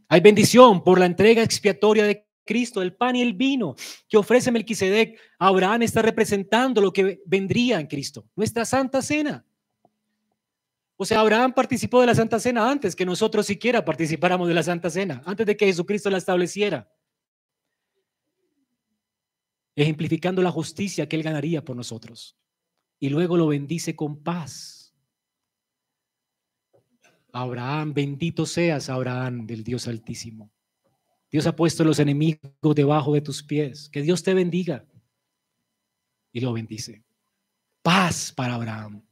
Hay bendición por la entrega expiatoria de Cristo, el pan y el vino que ofrece Melquisedec. Abraham está representando lo que vendría en Cristo, nuestra santa cena. O sea, Abraham participó de la Santa Cena antes que nosotros siquiera participáramos de la Santa Cena, antes de que Jesucristo la estableciera. Ejemplificando la justicia que Él ganaría por nosotros. Y luego lo bendice con paz Abraham, bendito seas, Abraham, del Dios Altísimo. Dios ha puesto los enemigos debajo de tus pies. Que Dios te bendiga. Y lo bendice. Paz para Abraham.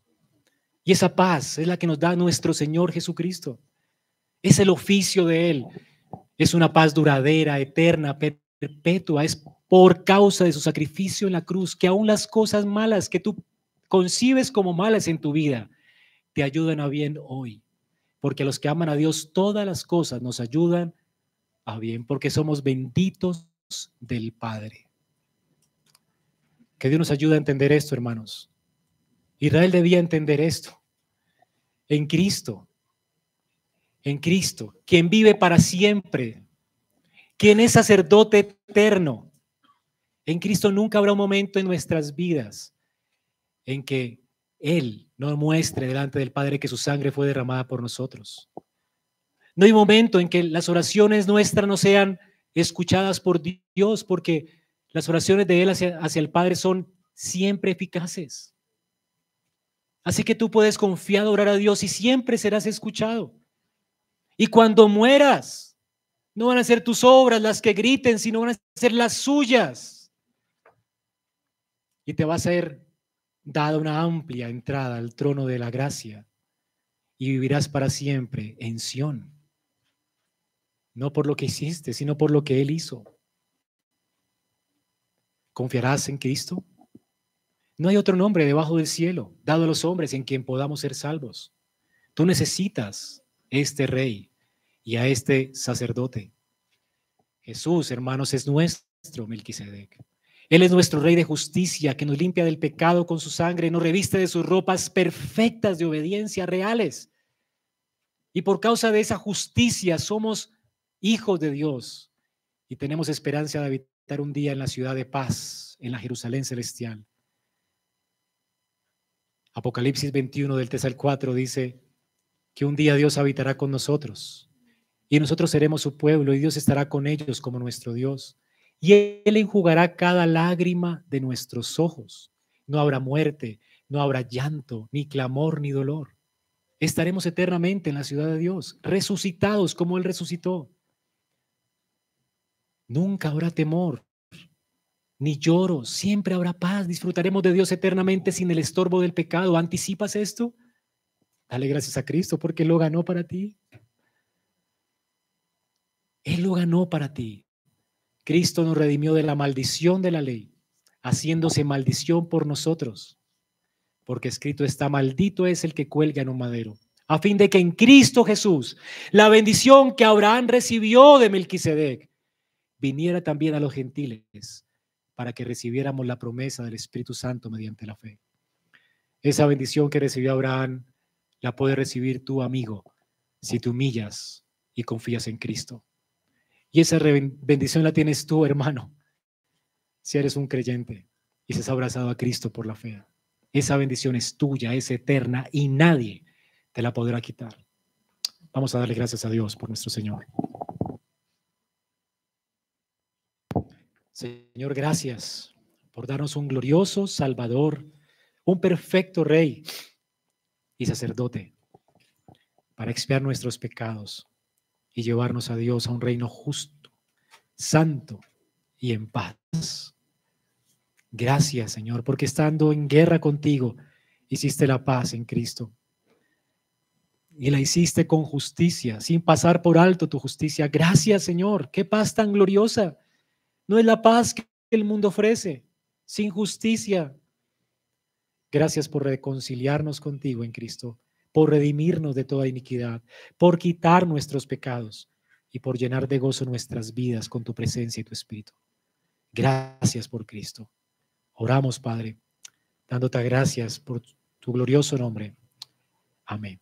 Y esa paz es la que nos da nuestro Señor Jesucristo. Es el oficio de Él. Es una paz duradera, eterna, perpetua. Es por causa de su sacrificio en la cruz que aún las cosas malas que tú concibes como malas en tu vida te ayudan a bien hoy porque los que aman a Dios todas las cosas nos ayudan a bien, porque somos benditos del Padre. Que Dios nos ayude a entender esto, hermanos. Israel debía entender esto. En Cristo, en Cristo, quien vive para siempre, quien es sacerdote eterno. En Cristo nunca habrá un momento en nuestras vidas en que Él no muestre delante del Padre que su sangre fue derramada por nosotros. No hay momento en que las oraciones nuestras no sean escuchadas por Dios, porque las oraciones de Él hacia, el Padre son siempre eficaces. Así que tú puedes confiar, orar a Dios y siempre serás escuchado. Y cuando mueras, no van a ser tus obras las que griten, sino van a ser las suyas. Y te va a ser dada una amplia entrada al trono de la gracia y vivirás para siempre en Sión. No por lo que hiciste, sino por lo que Él hizo. ¿Confiarás en Cristo? No hay otro nombre debajo del cielo dado a los hombres en quien podamos ser salvos. Tú necesitas este rey y a este sacerdote. Jesús, hermanos, es nuestro Melquisedec. Él es nuestro Rey de justicia que nos limpia del pecado con su sangre, nos reviste de sus ropas perfectas de obediencia reales. Y por causa de esa justicia somos hijos de Dios y tenemos esperanza de habitar un día en la ciudad de paz, en la Jerusalén celestial. Apocalipsis 21 del 3 al 4 dice que un día Dios habitará con nosotros y nosotros seremos su pueblo y Dios estará con ellos como nuestro Dios y Él enjugará cada lágrima de nuestros ojos. No habrá muerte, no habrá llanto, ni clamor, ni dolor. Estaremos eternamente en la ciudad de Dios, resucitados como Él resucitó. Nunca habrá temor, ni lloro, siempre habrá paz. Disfrutaremos de Dios eternamente sin el estorbo del pecado. ¿Anticipas esto? Dale gracias a Cristo porque lo ganó para ti. Él lo ganó para ti. Cristo nos redimió de la maldición de la ley, haciéndose maldición por nosotros, porque escrito está, maldito es el que cuelga en un madero, a fin de que en Cristo Jesús, la bendición que Abraham recibió de Melquisedec, viniera también a los gentiles para que recibiéramos la promesa del Espíritu Santo mediante la fe. Esa bendición que recibió Abraham la puede recibir tu amigo si te humillas y confías en Cristo. Y esa bendición la tienes tú, hermano, si eres un creyente y has abrazado a Cristo por la fe. Esa bendición es tuya, es eterna y nadie te la podrá quitar. Vamos a darle gracias a Dios por nuestro Señor. Señor, gracias por darnos un glorioso Salvador, un perfecto Rey y sacerdote para expiar nuestros pecados y llevarnos a Dios a un reino justo, santo y en paz. Gracias, Señor, porque estando en guerra contigo, hiciste la paz en Cristo. Y la hiciste con justicia, sin pasar por alto tu justicia. Gracias, Señor. Qué paz tan gloriosa. No es la paz que el mundo ofrece, sin justicia. Gracias por reconciliarnos contigo en Cristo, por redimirnos de toda iniquidad, por quitar nuestros pecados y por llenar de gozo nuestras vidas con tu presencia y tu espíritu. Gracias por Cristo. Oramos, Padre, dándote gracias por tu glorioso nombre. Amén.